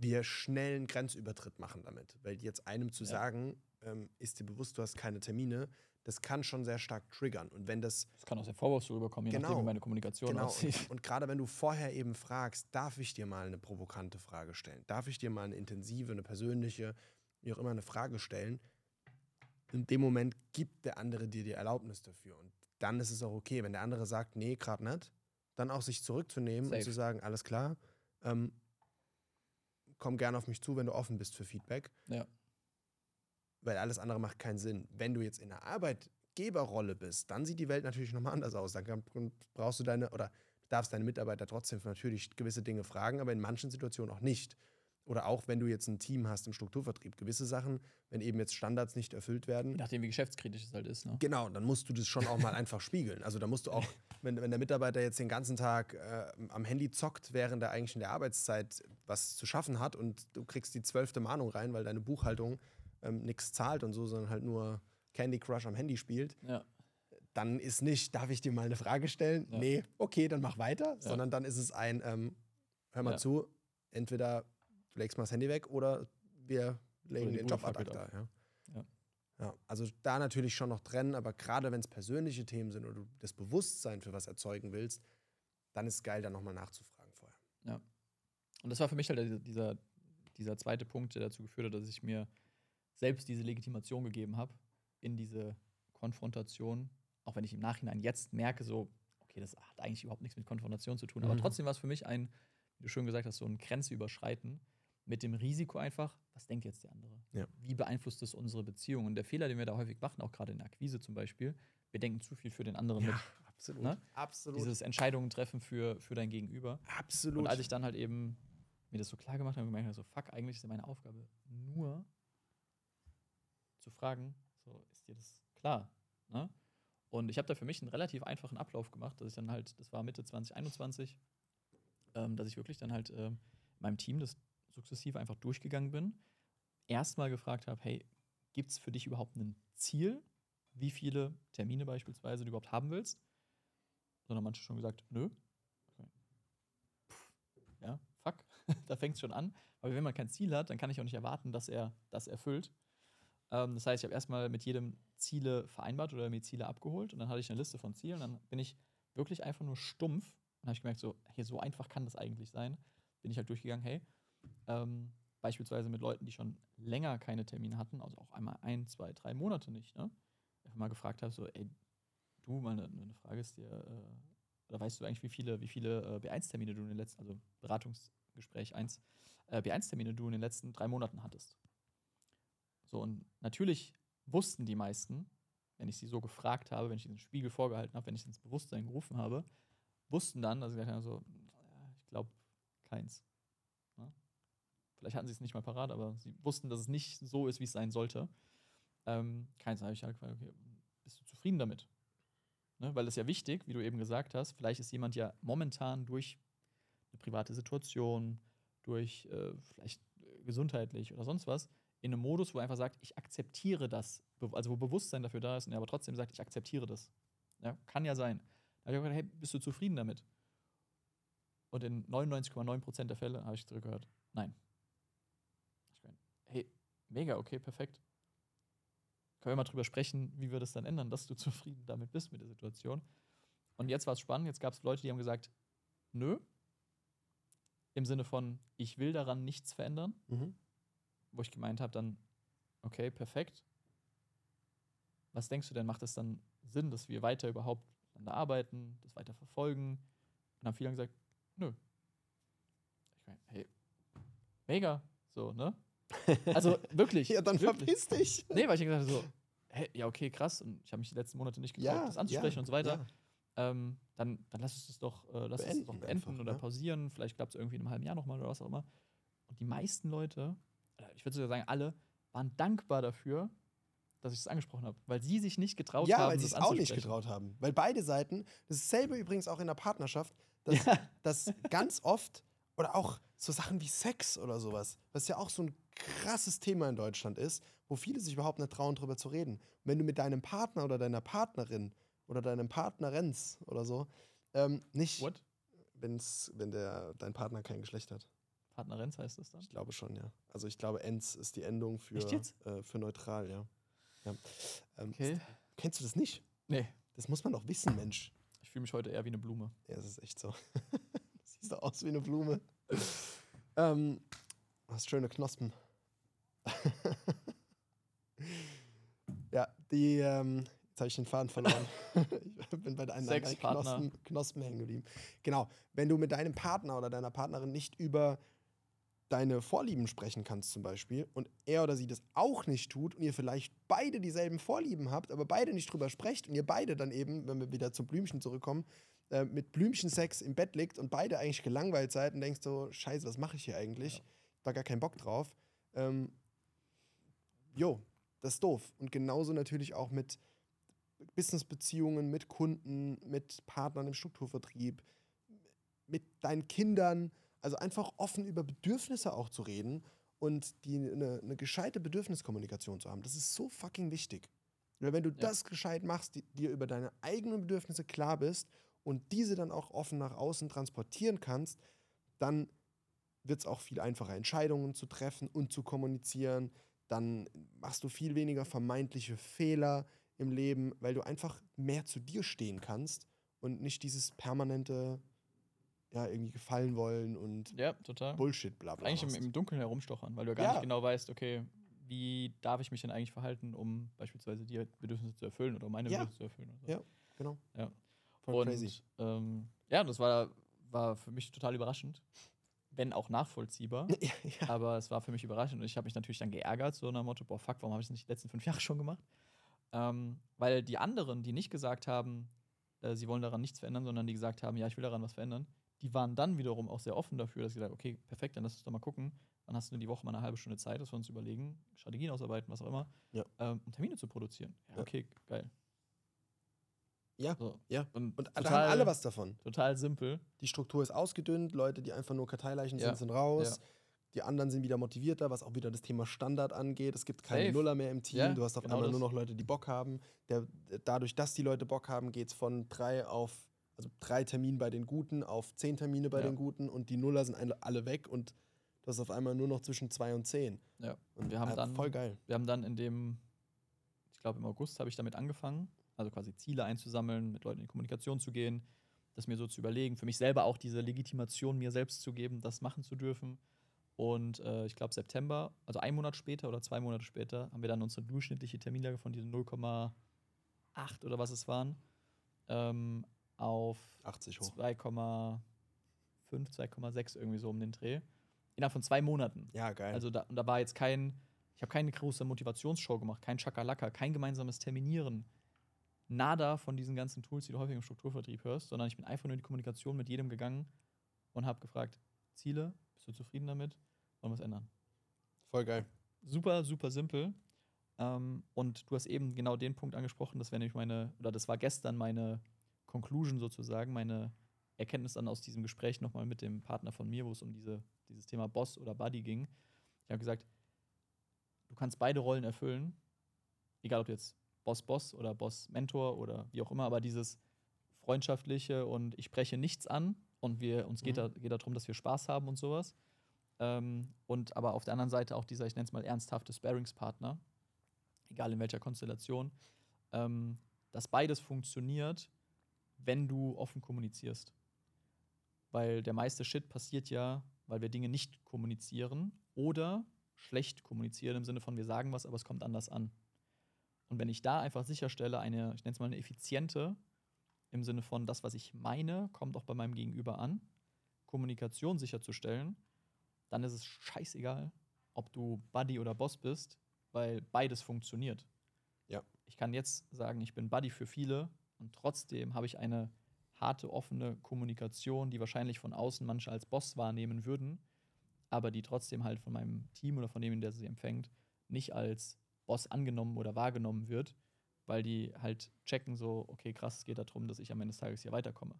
[SPEAKER 2] wir schnell einen Grenzübertritt machen damit. Weil jetzt einem zu
[SPEAKER 1] Ja.
[SPEAKER 2] sagen, ähm, ist dir bewusst, du hast keine Termine, das kann schon sehr stark triggern. Und wenn das
[SPEAKER 1] Das kann auch sehr vorwurfsvoll rüberkommen, je nachdem,
[SPEAKER 2] Genau.
[SPEAKER 1] wie meine Kommunikation
[SPEAKER 2] Genau.
[SPEAKER 1] aussieht.
[SPEAKER 2] Und, und gerade wenn du vorher eben fragst, darf ich dir mal eine provokante Frage stellen? Darf ich dir mal eine intensive, eine persönliche, wie auch immer, eine Frage stellen? In dem Moment gibt der andere dir die Erlaubnis dafür. Und dann ist es auch okay, wenn der andere sagt, nee, gerade nicht, dann auch sich zurückzunehmen
[SPEAKER 1] Safe.
[SPEAKER 2] und zu sagen, alles klar, ähm, komm gerne auf mich zu, wenn du offen bist für Feedback.
[SPEAKER 1] Ja.
[SPEAKER 2] Weil alles andere macht keinen Sinn. Wenn du jetzt in der Arbeitgeberrolle bist, dann sieht die Welt natürlich nochmal anders aus. Dann brauchst du deine, oder darfst deine Mitarbeiter trotzdem natürlich gewisse Dinge fragen, aber in manchen Situationen auch nicht. Oder auch wenn du jetzt ein Team hast im Strukturvertrieb, gewisse Sachen, wenn eben jetzt Standards nicht erfüllt werden,
[SPEAKER 1] Je nachdem, wie geschäftskritisch es halt ist. Ne?
[SPEAKER 2] Genau, dann musst du das schon auch mal einfach spiegeln. Also da musst du auch, wenn, wenn der Mitarbeiter jetzt den ganzen Tag äh, am Handy zockt, während er eigentlich in der Arbeitszeit was zu schaffen hat und du kriegst die zwölfte Mahnung rein, weil deine Buchhaltung ähm, nichts zahlt und so, sondern halt nur Candy Crush am Handy spielt,
[SPEAKER 1] Ja.
[SPEAKER 2] dann ist nicht, darf ich dir mal eine Frage stellen?
[SPEAKER 1] Ja.
[SPEAKER 2] Nee, okay, dann mach weiter,
[SPEAKER 1] Ja.
[SPEAKER 2] sondern dann ist es ein, ähm, hör mal
[SPEAKER 1] Ja.
[SPEAKER 2] zu, entweder legst mal das Handy weg oder wir legen
[SPEAKER 1] die
[SPEAKER 2] den
[SPEAKER 1] Bude
[SPEAKER 2] Job ad acta. Ja.
[SPEAKER 1] Ja.
[SPEAKER 2] Ja, also da natürlich schon noch trennen, aber gerade wenn es persönliche Themen sind oder du das Bewusstsein für was erzeugen willst, dann ist es geil, da nochmal nachzufragen vorher.
[SPEAKER 1] Und das war für mich halt dieser- dieser, zweite Punkt, der dazu geführt hat, dass ich mir selbst diese Legitimation gegeben habe in diese Konfrontation. Auch wenn ich im Nachhinein jetzt merke, so, okay, das hat eigentlich überhaupt nichts mit Konfrontation zu tun. Aber
[SPEAKER 2] Mhm.
[SPEAKER 1] trotzdem war es für mich ein, wie du schön gesagt hast, so ein Grenze überschreiten mit dem Risiko einfach, was denkt jetzt der andere?
[SPEAKER 2] Ja.
[SPEAKER 1] Wie beeinflusst das unsere Beziehung? Und der Fehler, den wir da häufig machen, auch gerade in der Akquise zum Beispiel, wir denken zu viel für den anderen mit.
[SPEAKER 2] absolut.
[SPEAKER 1] Ne?
[SPEAKER 2] Absolut.
[SPEAKER 1] Dieses Entscheidungen treffen für, für dein Gegenüber.
[SPEAKER 2] absolut.
[SPEAKER 1] Und als ich dann halt eben mir das so klar gemacht habe, gemerkt habe, so, fuck, eigentlich ist ja meine Aufgabe nur zu fragen, so, ist dir das klar? Ne? Und ich habe da für mich einen relativ einfachen Ablauf gemacht, dass ich dann halt, das war Mitte 2021, ähm, dass ich wirklich dann halt ähm, in meinem Team das sukzessive einfach durchgegangen bin. Erstmal gefragt habe, hey, gibt es für dich überhaupt ein Ziel, wie viele Termine beispielsweise du überhaupt haben willst? Sondern manche schon gesagt, nö, ja, fuck, da fängt es schon an. Aber wenn man kein Ziel hat, dann kann ich auch nicht erwarten, dass er das erfüllt. Ähm, das heißt, ich habe erstmal mit jedem Ziele vereinbart oder mir Ziele abgeholt und dann hatte ich eine Liste von Zielen. Dann bin ich wirklich einfach nur stumpf und habe ich gemerkt, so, hey, so einfach kann das eigentlich sein. Bin ich halt durchgegangen, hey, ähm, beispielsweise mit Leuten, die schon länger keine Termine hatten, also auch einmal ein, zwei, drei Monate nicht, ne? Einfach mal gefragt habe, so, ey, du, mal eine, Frage ist dir, äh, oder weißt du eigentlich, wie viele, wie viele äh, B1-Termine du in den letzten, also Beratungsgespräch 1, äh, B1-Termine du in den letzten drei Monaten hattest? So, und natürlich wussten die meisten, wenn ich sie so gefragt habe, wenn ich den Spiegel vorgehalten habe, wenn ich sie ins Bewusstsein gerufen habe, wussten dann, dass sie gesagt haben, so, ja, ich glaube, keins. Vielleicht hatten sie es nicht mal parat, aber sie wussten, dass es nicht so ist, wie es sein sollte. Ähm, keins habe ich halt gefragt, okay, bist du zufrieden damit? Ne? Weil das ist ja wichtig, wie du eben gesagt hast, vielleicht ist jemand ja momentan durch eine private Situation, durch äh, vielleicht äh, gesundheitlich oder sonst was, in einem Modus, wo er einfach sagt, ich akzeptiere das, also wo Bewusstsein dafür da ist und er aber trotzdem sagt, ich akzeptiere das. Ja, kann ja sein. Da habe ich auch gesagt, hey, bist du zufrieden damit? Und in 99,9% der Fälle habe ich zurückgehört, nein. Mega, okay, perfekt. Können wir mal drüber sprechen, wie wir das dann ändern, dass du zufrieden damit bist mit der Situation. Und jetzt war es spannend, jetzt gab es Leute, die haben gesagt, nö. Im Sinne von, ich will daran nichts verändern
[SPEAKER 2] Mhm.
[SPEAKER 1] wo ich gemeint habe, dann, okay, perfekt. Was denkst du denn, macht es dann Sinn, dass wir weiter überhaupt miteinander arbeiten, das weiter verfolgen? Und dann haben viele gesagt, nö. Ich meine, hey, mega, so, ne? Also wirklich.
[SPEAKER 2] ja, dann
[SPEAKER 1] wirklich.
[SPEAKER 2] verpiss dich.
[SPEAKER 1] Nee, weil ich gesagt habe, so, hä, ja, okay, krass. Und ich habe mich die letzten Monate nicht getraut, das anzusprechen und so weiter.
[SPEAKER 2] ja.
[SPEAKER 1] Ähm, dann, dann lass das doch, äh, lass uns das doch
[SPEAKER 2] Beenden
[SPEAKER 1] beenden
[SPEAKER 2] einfach,
[SPEAKER 1] oder
[SPEAKER 2] ne?
[SPEAKER 1] pausieren. Vielleicht klappt es irgendwie in einem halben Jahr nochmal oder was auch immer. Und die meisten Leute, oder ich würde sogar sagen, alle, waren dankbar dafür, dass ich das angesprochen habe. Weil sie sich nicht getraut
[SPEAKER 2] Ja,
[SPEAKER 1] haben,
[SPEAKER 2] weil sie es auch nicht getraut haben. Weil beide Seiten, das ist dasselbe übrigens auch in der Partnerschaft, dass,
[SPEAKER 1] Ja.
[SPEAKER 2] dass ganz oft, oder auch so Sachen wie Sex oder sowas, was ja auch so ein krasses Thema in Deutschland ist, wo viele sich überhaupt nicht trauen, drüber zu reden. Und wenn du mit deinem Partner oder deiner Partnerin oder deinem Partnerenz oder so ähm, nicht,
[SPEAKER 1] What?
[SPEAKER 2] wenn's, wenn der, dein Partner kein Geschlecht hat.
[SPEAKER 1] Partnerenz heißt das dann?
[SPEAKER 2] Ich glaube schon, ja. Also ich glaube, ens ist die Endung für, äh, für neutral, ja. ja. Ähm,
[SPEAKER 1] Okay.
[SPEAKER 2] Kennst du das nicht?
[SPEAKER 1] Nee,
[SPEAKER 2] Das muss man doch wissen, Mensch.
[SPEAKER 1] ich fühle mich heute eher wie eine Blume.
[SPEAKER 2] Ja, das ist echt so. Aus wie eine Blume. ähm, hast schöne Knospen. ja, die, ähm, jetzt habe ich den Faden verloren. ich bin bei deinen deinen. Knospen, Knospen hängen geblieben. Genau, wenn du mit deinem Partner oder deiner Partnerin nicht über deine Vorlieben sprechen kannst zum Beispiel und er oder sie das auch nicht tut und ihr vielleicht beide dieselben Vorlieben habt, aber beide nicht drüber sprecht und ihr beide dann eben, wenn wir wieder zum Blümchen zurückkommen, äh, mit Blümchensex im Bett liegt und beide eigentlich gelangweilt seid und denkst so, scheiße, was mache ich hier eigentlich? War gar kein Bock drauf. Ähm, jo, das ist doof. Und genauso natürlich auch mit Businessbeziehungen, mit Kunden, mit Partnern im Strukturvertrieb, mit deinen Kindern. Also einfach offen über Bedürfnisse auch zu reden und die eine, eine gescheite Bedürfniskommunikation zu haben. Das ist so fucking wichtig. Weil wenn du das gescheit machst, die, dir über deine eigenen Bedürfnisse klar bist und diese dann auch offen nach außen transportieren kannst, dann wird es auch viel einfacher, Entscheidungen zu treffen und zu kommunizieren. Dann machst du viel weniger vermeintliche Fehler im Leben, weil du einfach mehr zu dir stehen kannst und nicht dieses permanente, ja, irgendwie gefallen wollen und
[SPEAKER 1] Ja, total.
[SPEAKER 2] Bullshit, bla bla.
[SPEAKER 1] Eigentlich im, im Dunkeln herumstochern, weil du gar
[SPEAKER 2] Ja.
[SPEAKER 1] nicht genau weißt, okay, wie darf ich mich denn eigentlich verhalten, um beispielsweise die Bedürfnisse zu erfüllen oder meine
[SPEAKER 2] Ja.
[SPEAKER 1] Bedürfnisse zu erfüllen. Oder so.
[SPEAKER 2] Ja, genau.
[SPEAKER 1] Ja.
[SPEAKER 2] Voll
[SPEAKER 1] und
[SPEAKER 2] crazy.
[SPEAKER 1] Ähm, ja, das war, war für mich total überraschend, wenn auch nachvollziehbar.
[SPEAKER 2] ja, ja.
[SPEAKER 1] Aber es war für mich überraschend und ich habe mich natürlich dann geärgert, so nach dem Motto, boah, fuck, warum habe ich das nicht die letzten fünf Jahre schon gemacht? Ähm, weil die anderen, die nicht gesagt haben, äh, sie wollen daran nichts verändern, sondern die gesagt haben, ja, ich will daran was verändern, die waren dann wiederum auch sehr offen dafür, dass sie gesagt okay, perfekt, dann lass uns doch mal gucken. Dann hast du die Woche mal eine halbe Stunde Zeit, dass wir uns überlegen, Strategien ausarbeiten, was auch immer,
[SPEAKER 2] Ja.
[SPEAKER 1] ähm, um Termine zu produzieren. Ja,
[SPEAKER 2] Ja.
[SPEAKER 1] okay, geil.
[SPEAKER 2] Ja,
[SPEAKER 1] So.
[SPEAKER 2] ja.
[SPEAKER 1] Und,
[SPEAKER 2] Und da
[SPEAKER 1] total,
[SPEAKER 2] haben alle was davon.
[SPEAKER 1] total simpel.
[SPEAKER 2] Die Struktur ist ausgedünnt, Leute, die einfach nur Karteileichen
[SPEAKER 1] Ja.
[SPEAKER 2] sind, sind raus.
[SPEAKER 1] Ja.
[SPEAKER 2] Die anderen sind wieder motivierter, was auch wieder das Thema Standard angeht. Es gibt keine
[SPEAKER 1] Safe.
[SPEAKER 2] Nuller mehr im Team.
[SPEAKER 1] Ja,
[SPEAKER 2] du hast auf
[SPEAKER 1] genau
[SPEAKER 2] einmal
[SPEAKER 1] das.
[SPEAKER 2] nur noch Leute, die Bock haben. Der, dadurch, dass die Leute Bock haben, geht es von drei auf, also drei Termine bei den Guten auf zehn Termine bei den Guten und die Nuller sind alle- weg und du hast auf einmal nur noch zwischen zwei und zehn.
[SPEAKER 1] Ja. Und wir haben
[SPEAKER 2] Ja,
[SPEAKER 1] dann
[SPEAKER 2] voll geil.
[SPEAKER 1] Wir haben dann in dem, ich glaube im August habe ich damit angefangen, also quasi Ziele einzusammeln, mit Leuten in Kommunikation zu gehen, das mir so zu überlegen, für mich selber auch diese Legitimation mir selbst zu geben, das machen zu dürfen. Und äh, ich glaube September, also ein Monat später oder zwei Monate später, haben wir dann unsere durchschnittliche Terminlage von diesen 0,8 oder was es waren, ähm, auf
[SPEAKER 2] 80 hoch.
[SPEAKER 1] 2,5, 2,6 irgendwie so um den Dreh. Innerhalb von zwei Monaten.
[SPEAKER 2] Ja, geil.
[SPEAKER 1] Also da, und da war jetzt kein, ich habe keine große Motivationsshow gemacht, kein Chakalaka, kein gemeinsames Terminieren. Nada von diesen ganzen Tools, die du häufig im Strukturvertrieb hörst, sondern ich bin einfach nur in die Kommunikation mit jedem gegangen und habe gefragt, Ziele, bist du zufrieden damit? Wollen wir es ändern?
[SPEAKER 2] Voll geil.
[SPEAKER 1] Super, super simpel. Ähm, und du hast eben genau den Punkt angesprochen, das wäre nämlich meine, oder das war gestern meine Conclusion sozusagen, meine Erkenntnis dann aus diesem Gespräch nochmal mit dem Partner von mir, wo es um diese, dieses Thema Boss oder Buddy ging. Ich habe gesagt, du kannst beide Rollen erfüllen, egal ob du jetzt Boss-Boss oder Boss-Mentor oder wie auch immer, aber dieses freundschaftliche und ich spreche nichts an und wir, uns geht,
[SPEAKER 2] Mhm.
[SPEAKER 1] da, geht darum, dass wir Spaß haben und sowas. Ähm, und aber auf der anderen Seite auch dieser, ich nenne es mal ernsthafte Sparingspartner, egal in welcher Konstellation, ähm, dass beides funktioniert, wenn du offen kommunizierst. Weil der meiste Shit passiert ja, weil wir Dinge nicht kommunizieren oder schlecht kommunizieren im Sinne von, wir sagen was, aber es kommt anders an. Und wenn ich da einfach sicherstelle, eine, ich nenne es mal eine effiziente, im Sinne von, das, was ich meine, kommt auch bei meinem Gegenüber an, Kommunikation sicherzustellen, dann ist es scheißegal, ob du Buddy oder Boss bist, weil beides funktioniert.
[SPEAKER 2] Ja.
[SPEAKER 1] Ich kann jetzt sagen, ich bin Buddy für viele und trotzdem habe ich eine harte, offene Kommunikation, die wahrscheinlich von außen manche als Boss wahrnehmen würden, aber die trotzdem halt von meinem Team oder von dem, der sie empfängt, nicht als Boss angenommen oder wahrgenommen wird, weil die halt checken so, okay, krass, es geht darum, dass ich am Ende des Tages hier weiterkomme.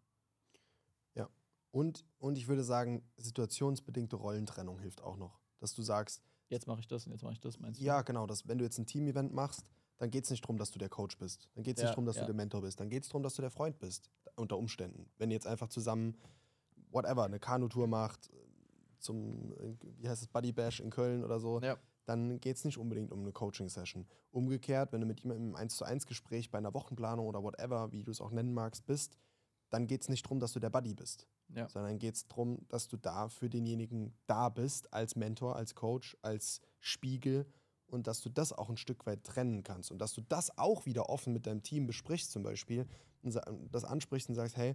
[SPEAKER 2] Und, und ich würde sagen, situationsbedingte Rollentrennung hilft auch noch. Dass du sagst,
[SPEAKER 1] Jetzt mache ich das und jetzt mache ich das, meinst du?
[SPEAKER 2] ja, genau, dass wenn du jetzt ein Team-Event machst, dann geht es nicht darum, dass du der Coach bist. Dann geht es
[SPEAKER 1] Ja,
[SPEAKER 2] nicht darum, dass
[SPEAKER 1] ja.
[SPEAKER 2] du der Mentor bist. Dann geht es darum, dass du der Freund bist. Unter Umständen. Wenn ihr jetzt einfach zusammen, whatever, eine Kanutour macht, zum, wie heißt es, Buddy Bash in Köln oder so,
[SPEAKER 1] Ja.
[SPEAKER 2] Dann geht es nicht unbedingt um eine Coaching-Session. Umgekehrt, wenn du mit jemandem im 1 zu 1 Gespräch bei einer Wochenplanung oder whatever, wie du es auch nennen magst, bist, dann geht es nicht darum, dass du der Buddy bist
[SPEAKER 1] Ja.
[SPEAKER 2] sondern geht es darum, dass du da für denjenigen da bist, als Mentor, als Coach, als Spiegel und dass du das auch ein Stück weit trennen kannst und dass du das auch wieder offen mit deinem Team besprichst zum Beispiel und das ansprichst und sagst, hey,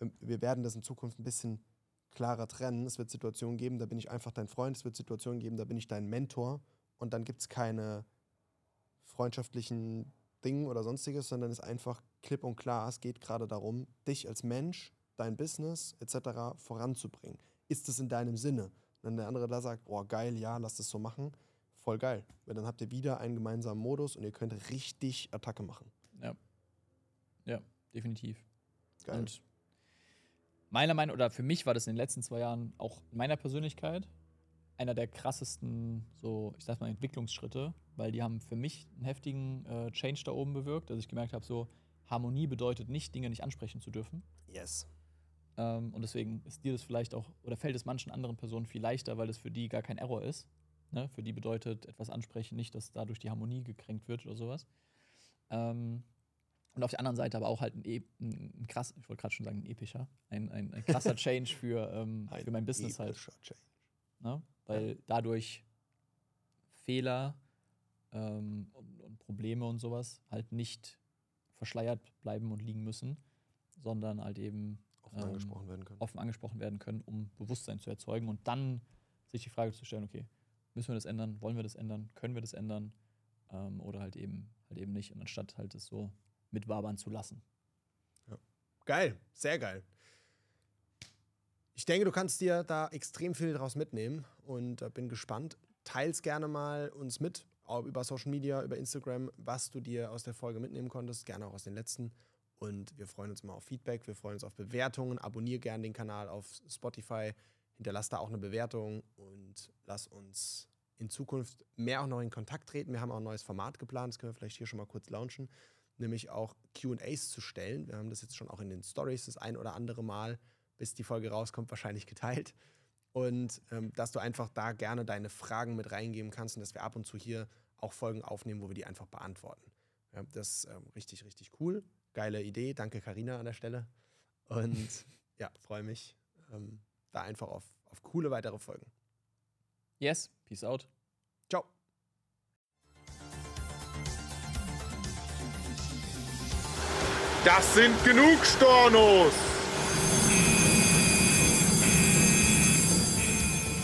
[SPEAKER 2] ähm, wir werden das in Zukunft ein bisschen klarer trennen. Es wird Situationen geben, da bin ich einfach dein Freund, es wird Situationen geben, da bin ich dein Mentor und dann gibt es keine freundschaftlichen Dinge oder sonstiges, sondern es ist einfach klipp und klar, es geht gerade darum, dich als Mensch, dein Business etc. voranzubringen. Ist es in deinem Sinne? Wenn der andere da sagt, boah, geil, ja, lass das so machen, voll geil. Weil dann habt ihr wieder einen gemeinsamen Modus und ihr könnt richtig Attacke machen.
[SPEAKER 1] Ja. Ja, definitiv.
[SPEAKER 2] Geil.
[SPEAKER 1] Und meiner Meinung oder für mich war das in den letzten zwei Jahren auch in meiner Persönlichkeit einer der krassesten, so, ich sag mal, Entwicklungsschritte, weil die haben für mich einen heftigen äh, Change da oben bewirkt, dass ich gemerkt habe, so, Harmonie bedeutet nicht, Dinge nicht ansprechen zu dürfen.
[SPEAKER 2] yes.
[SPEAKER 1] Ähm, und deswegen ist dir das vielleicht auch, oder fällt es manchen anderen Personen viel leichter, weil es für die gar kein Error ist. Ne? Für die bedeutet etwas ansprechen nicht, dass dadurch die Harmonie gekränkt wird oder sowas. Ähm, und auf der anderen Seite aber auch halt ein, e ein, ein krass, ich wollte gerade schon sagen, ein epischer, ein, ein, ein krasser Change für, ähm, für mein Business halt.
[SPEAKER 2] Change.
[SPEAKER 1] Ne? Weil dadurch Fehler ähm, und, und Probleme und sowas halt nicht verschleiert bleiben und liegen müssen, sondern halt eben
[SPEAKER 2] Offen
[SPEAKER 1] Ähm,
[SPEAKER 2] angesprochen werden können.
[SPEAKER 1] offen angesprochen werden können, um Bewusstsein zu erzeugen und dann sich die Frage zu stellen, okay, müssen wir das ändern, wollen wir das ändern, können wir das ändern ähm, oder halt eben halt eben nicht und anstatt halt es so mitwabern zu lassen.
[SPEAKER 2] Geil, sehr geil. Ich denke, du kannst dir da extrem viel draus mitnehmen und äh, bin gespannt. Teils gerne mal uns mit, auch über Social Media, über Instagram, was du dir aus der Folge mitnehmen konntest, gerne auch aus den letzten. Und wir freuen uns immer auf Feedback, wir freuen uns auf Bewertungen. Abonnier gerne den Kanal auf Spotify, hinterlass da auch eine Bewertung und lass uns in Zukunft mehr auch noch in Kontakt treten. Wir haben auch ein neues Format geplant, das können wir vielleicht hier schon mal kurz launchen nämlich auch QAs zu stellen. Wir haben das jetzt schon auch in den Stories das ein oder andere Mal, bis die Folge rauskommt, wahrscheinlich geteilt. Und ähm, dass du einfach da gerne deine Fragen mit reingeben kannst und dass wir ab und zu hier auch Folgen aufnehmen, wo wir die einfach beantworten. Ja, das ist ähm, richtig, richtig cool. Geile Idee. Danke, Karina an der Stelle. Und ja, freue mich ähm, da einfach auf, auf coole weitere Folgen.
[SPEAKER 1] Yes, peace out.
[SPEAKER 2] Ciao.
[SPEAKER 3] Das sind genug Stornos!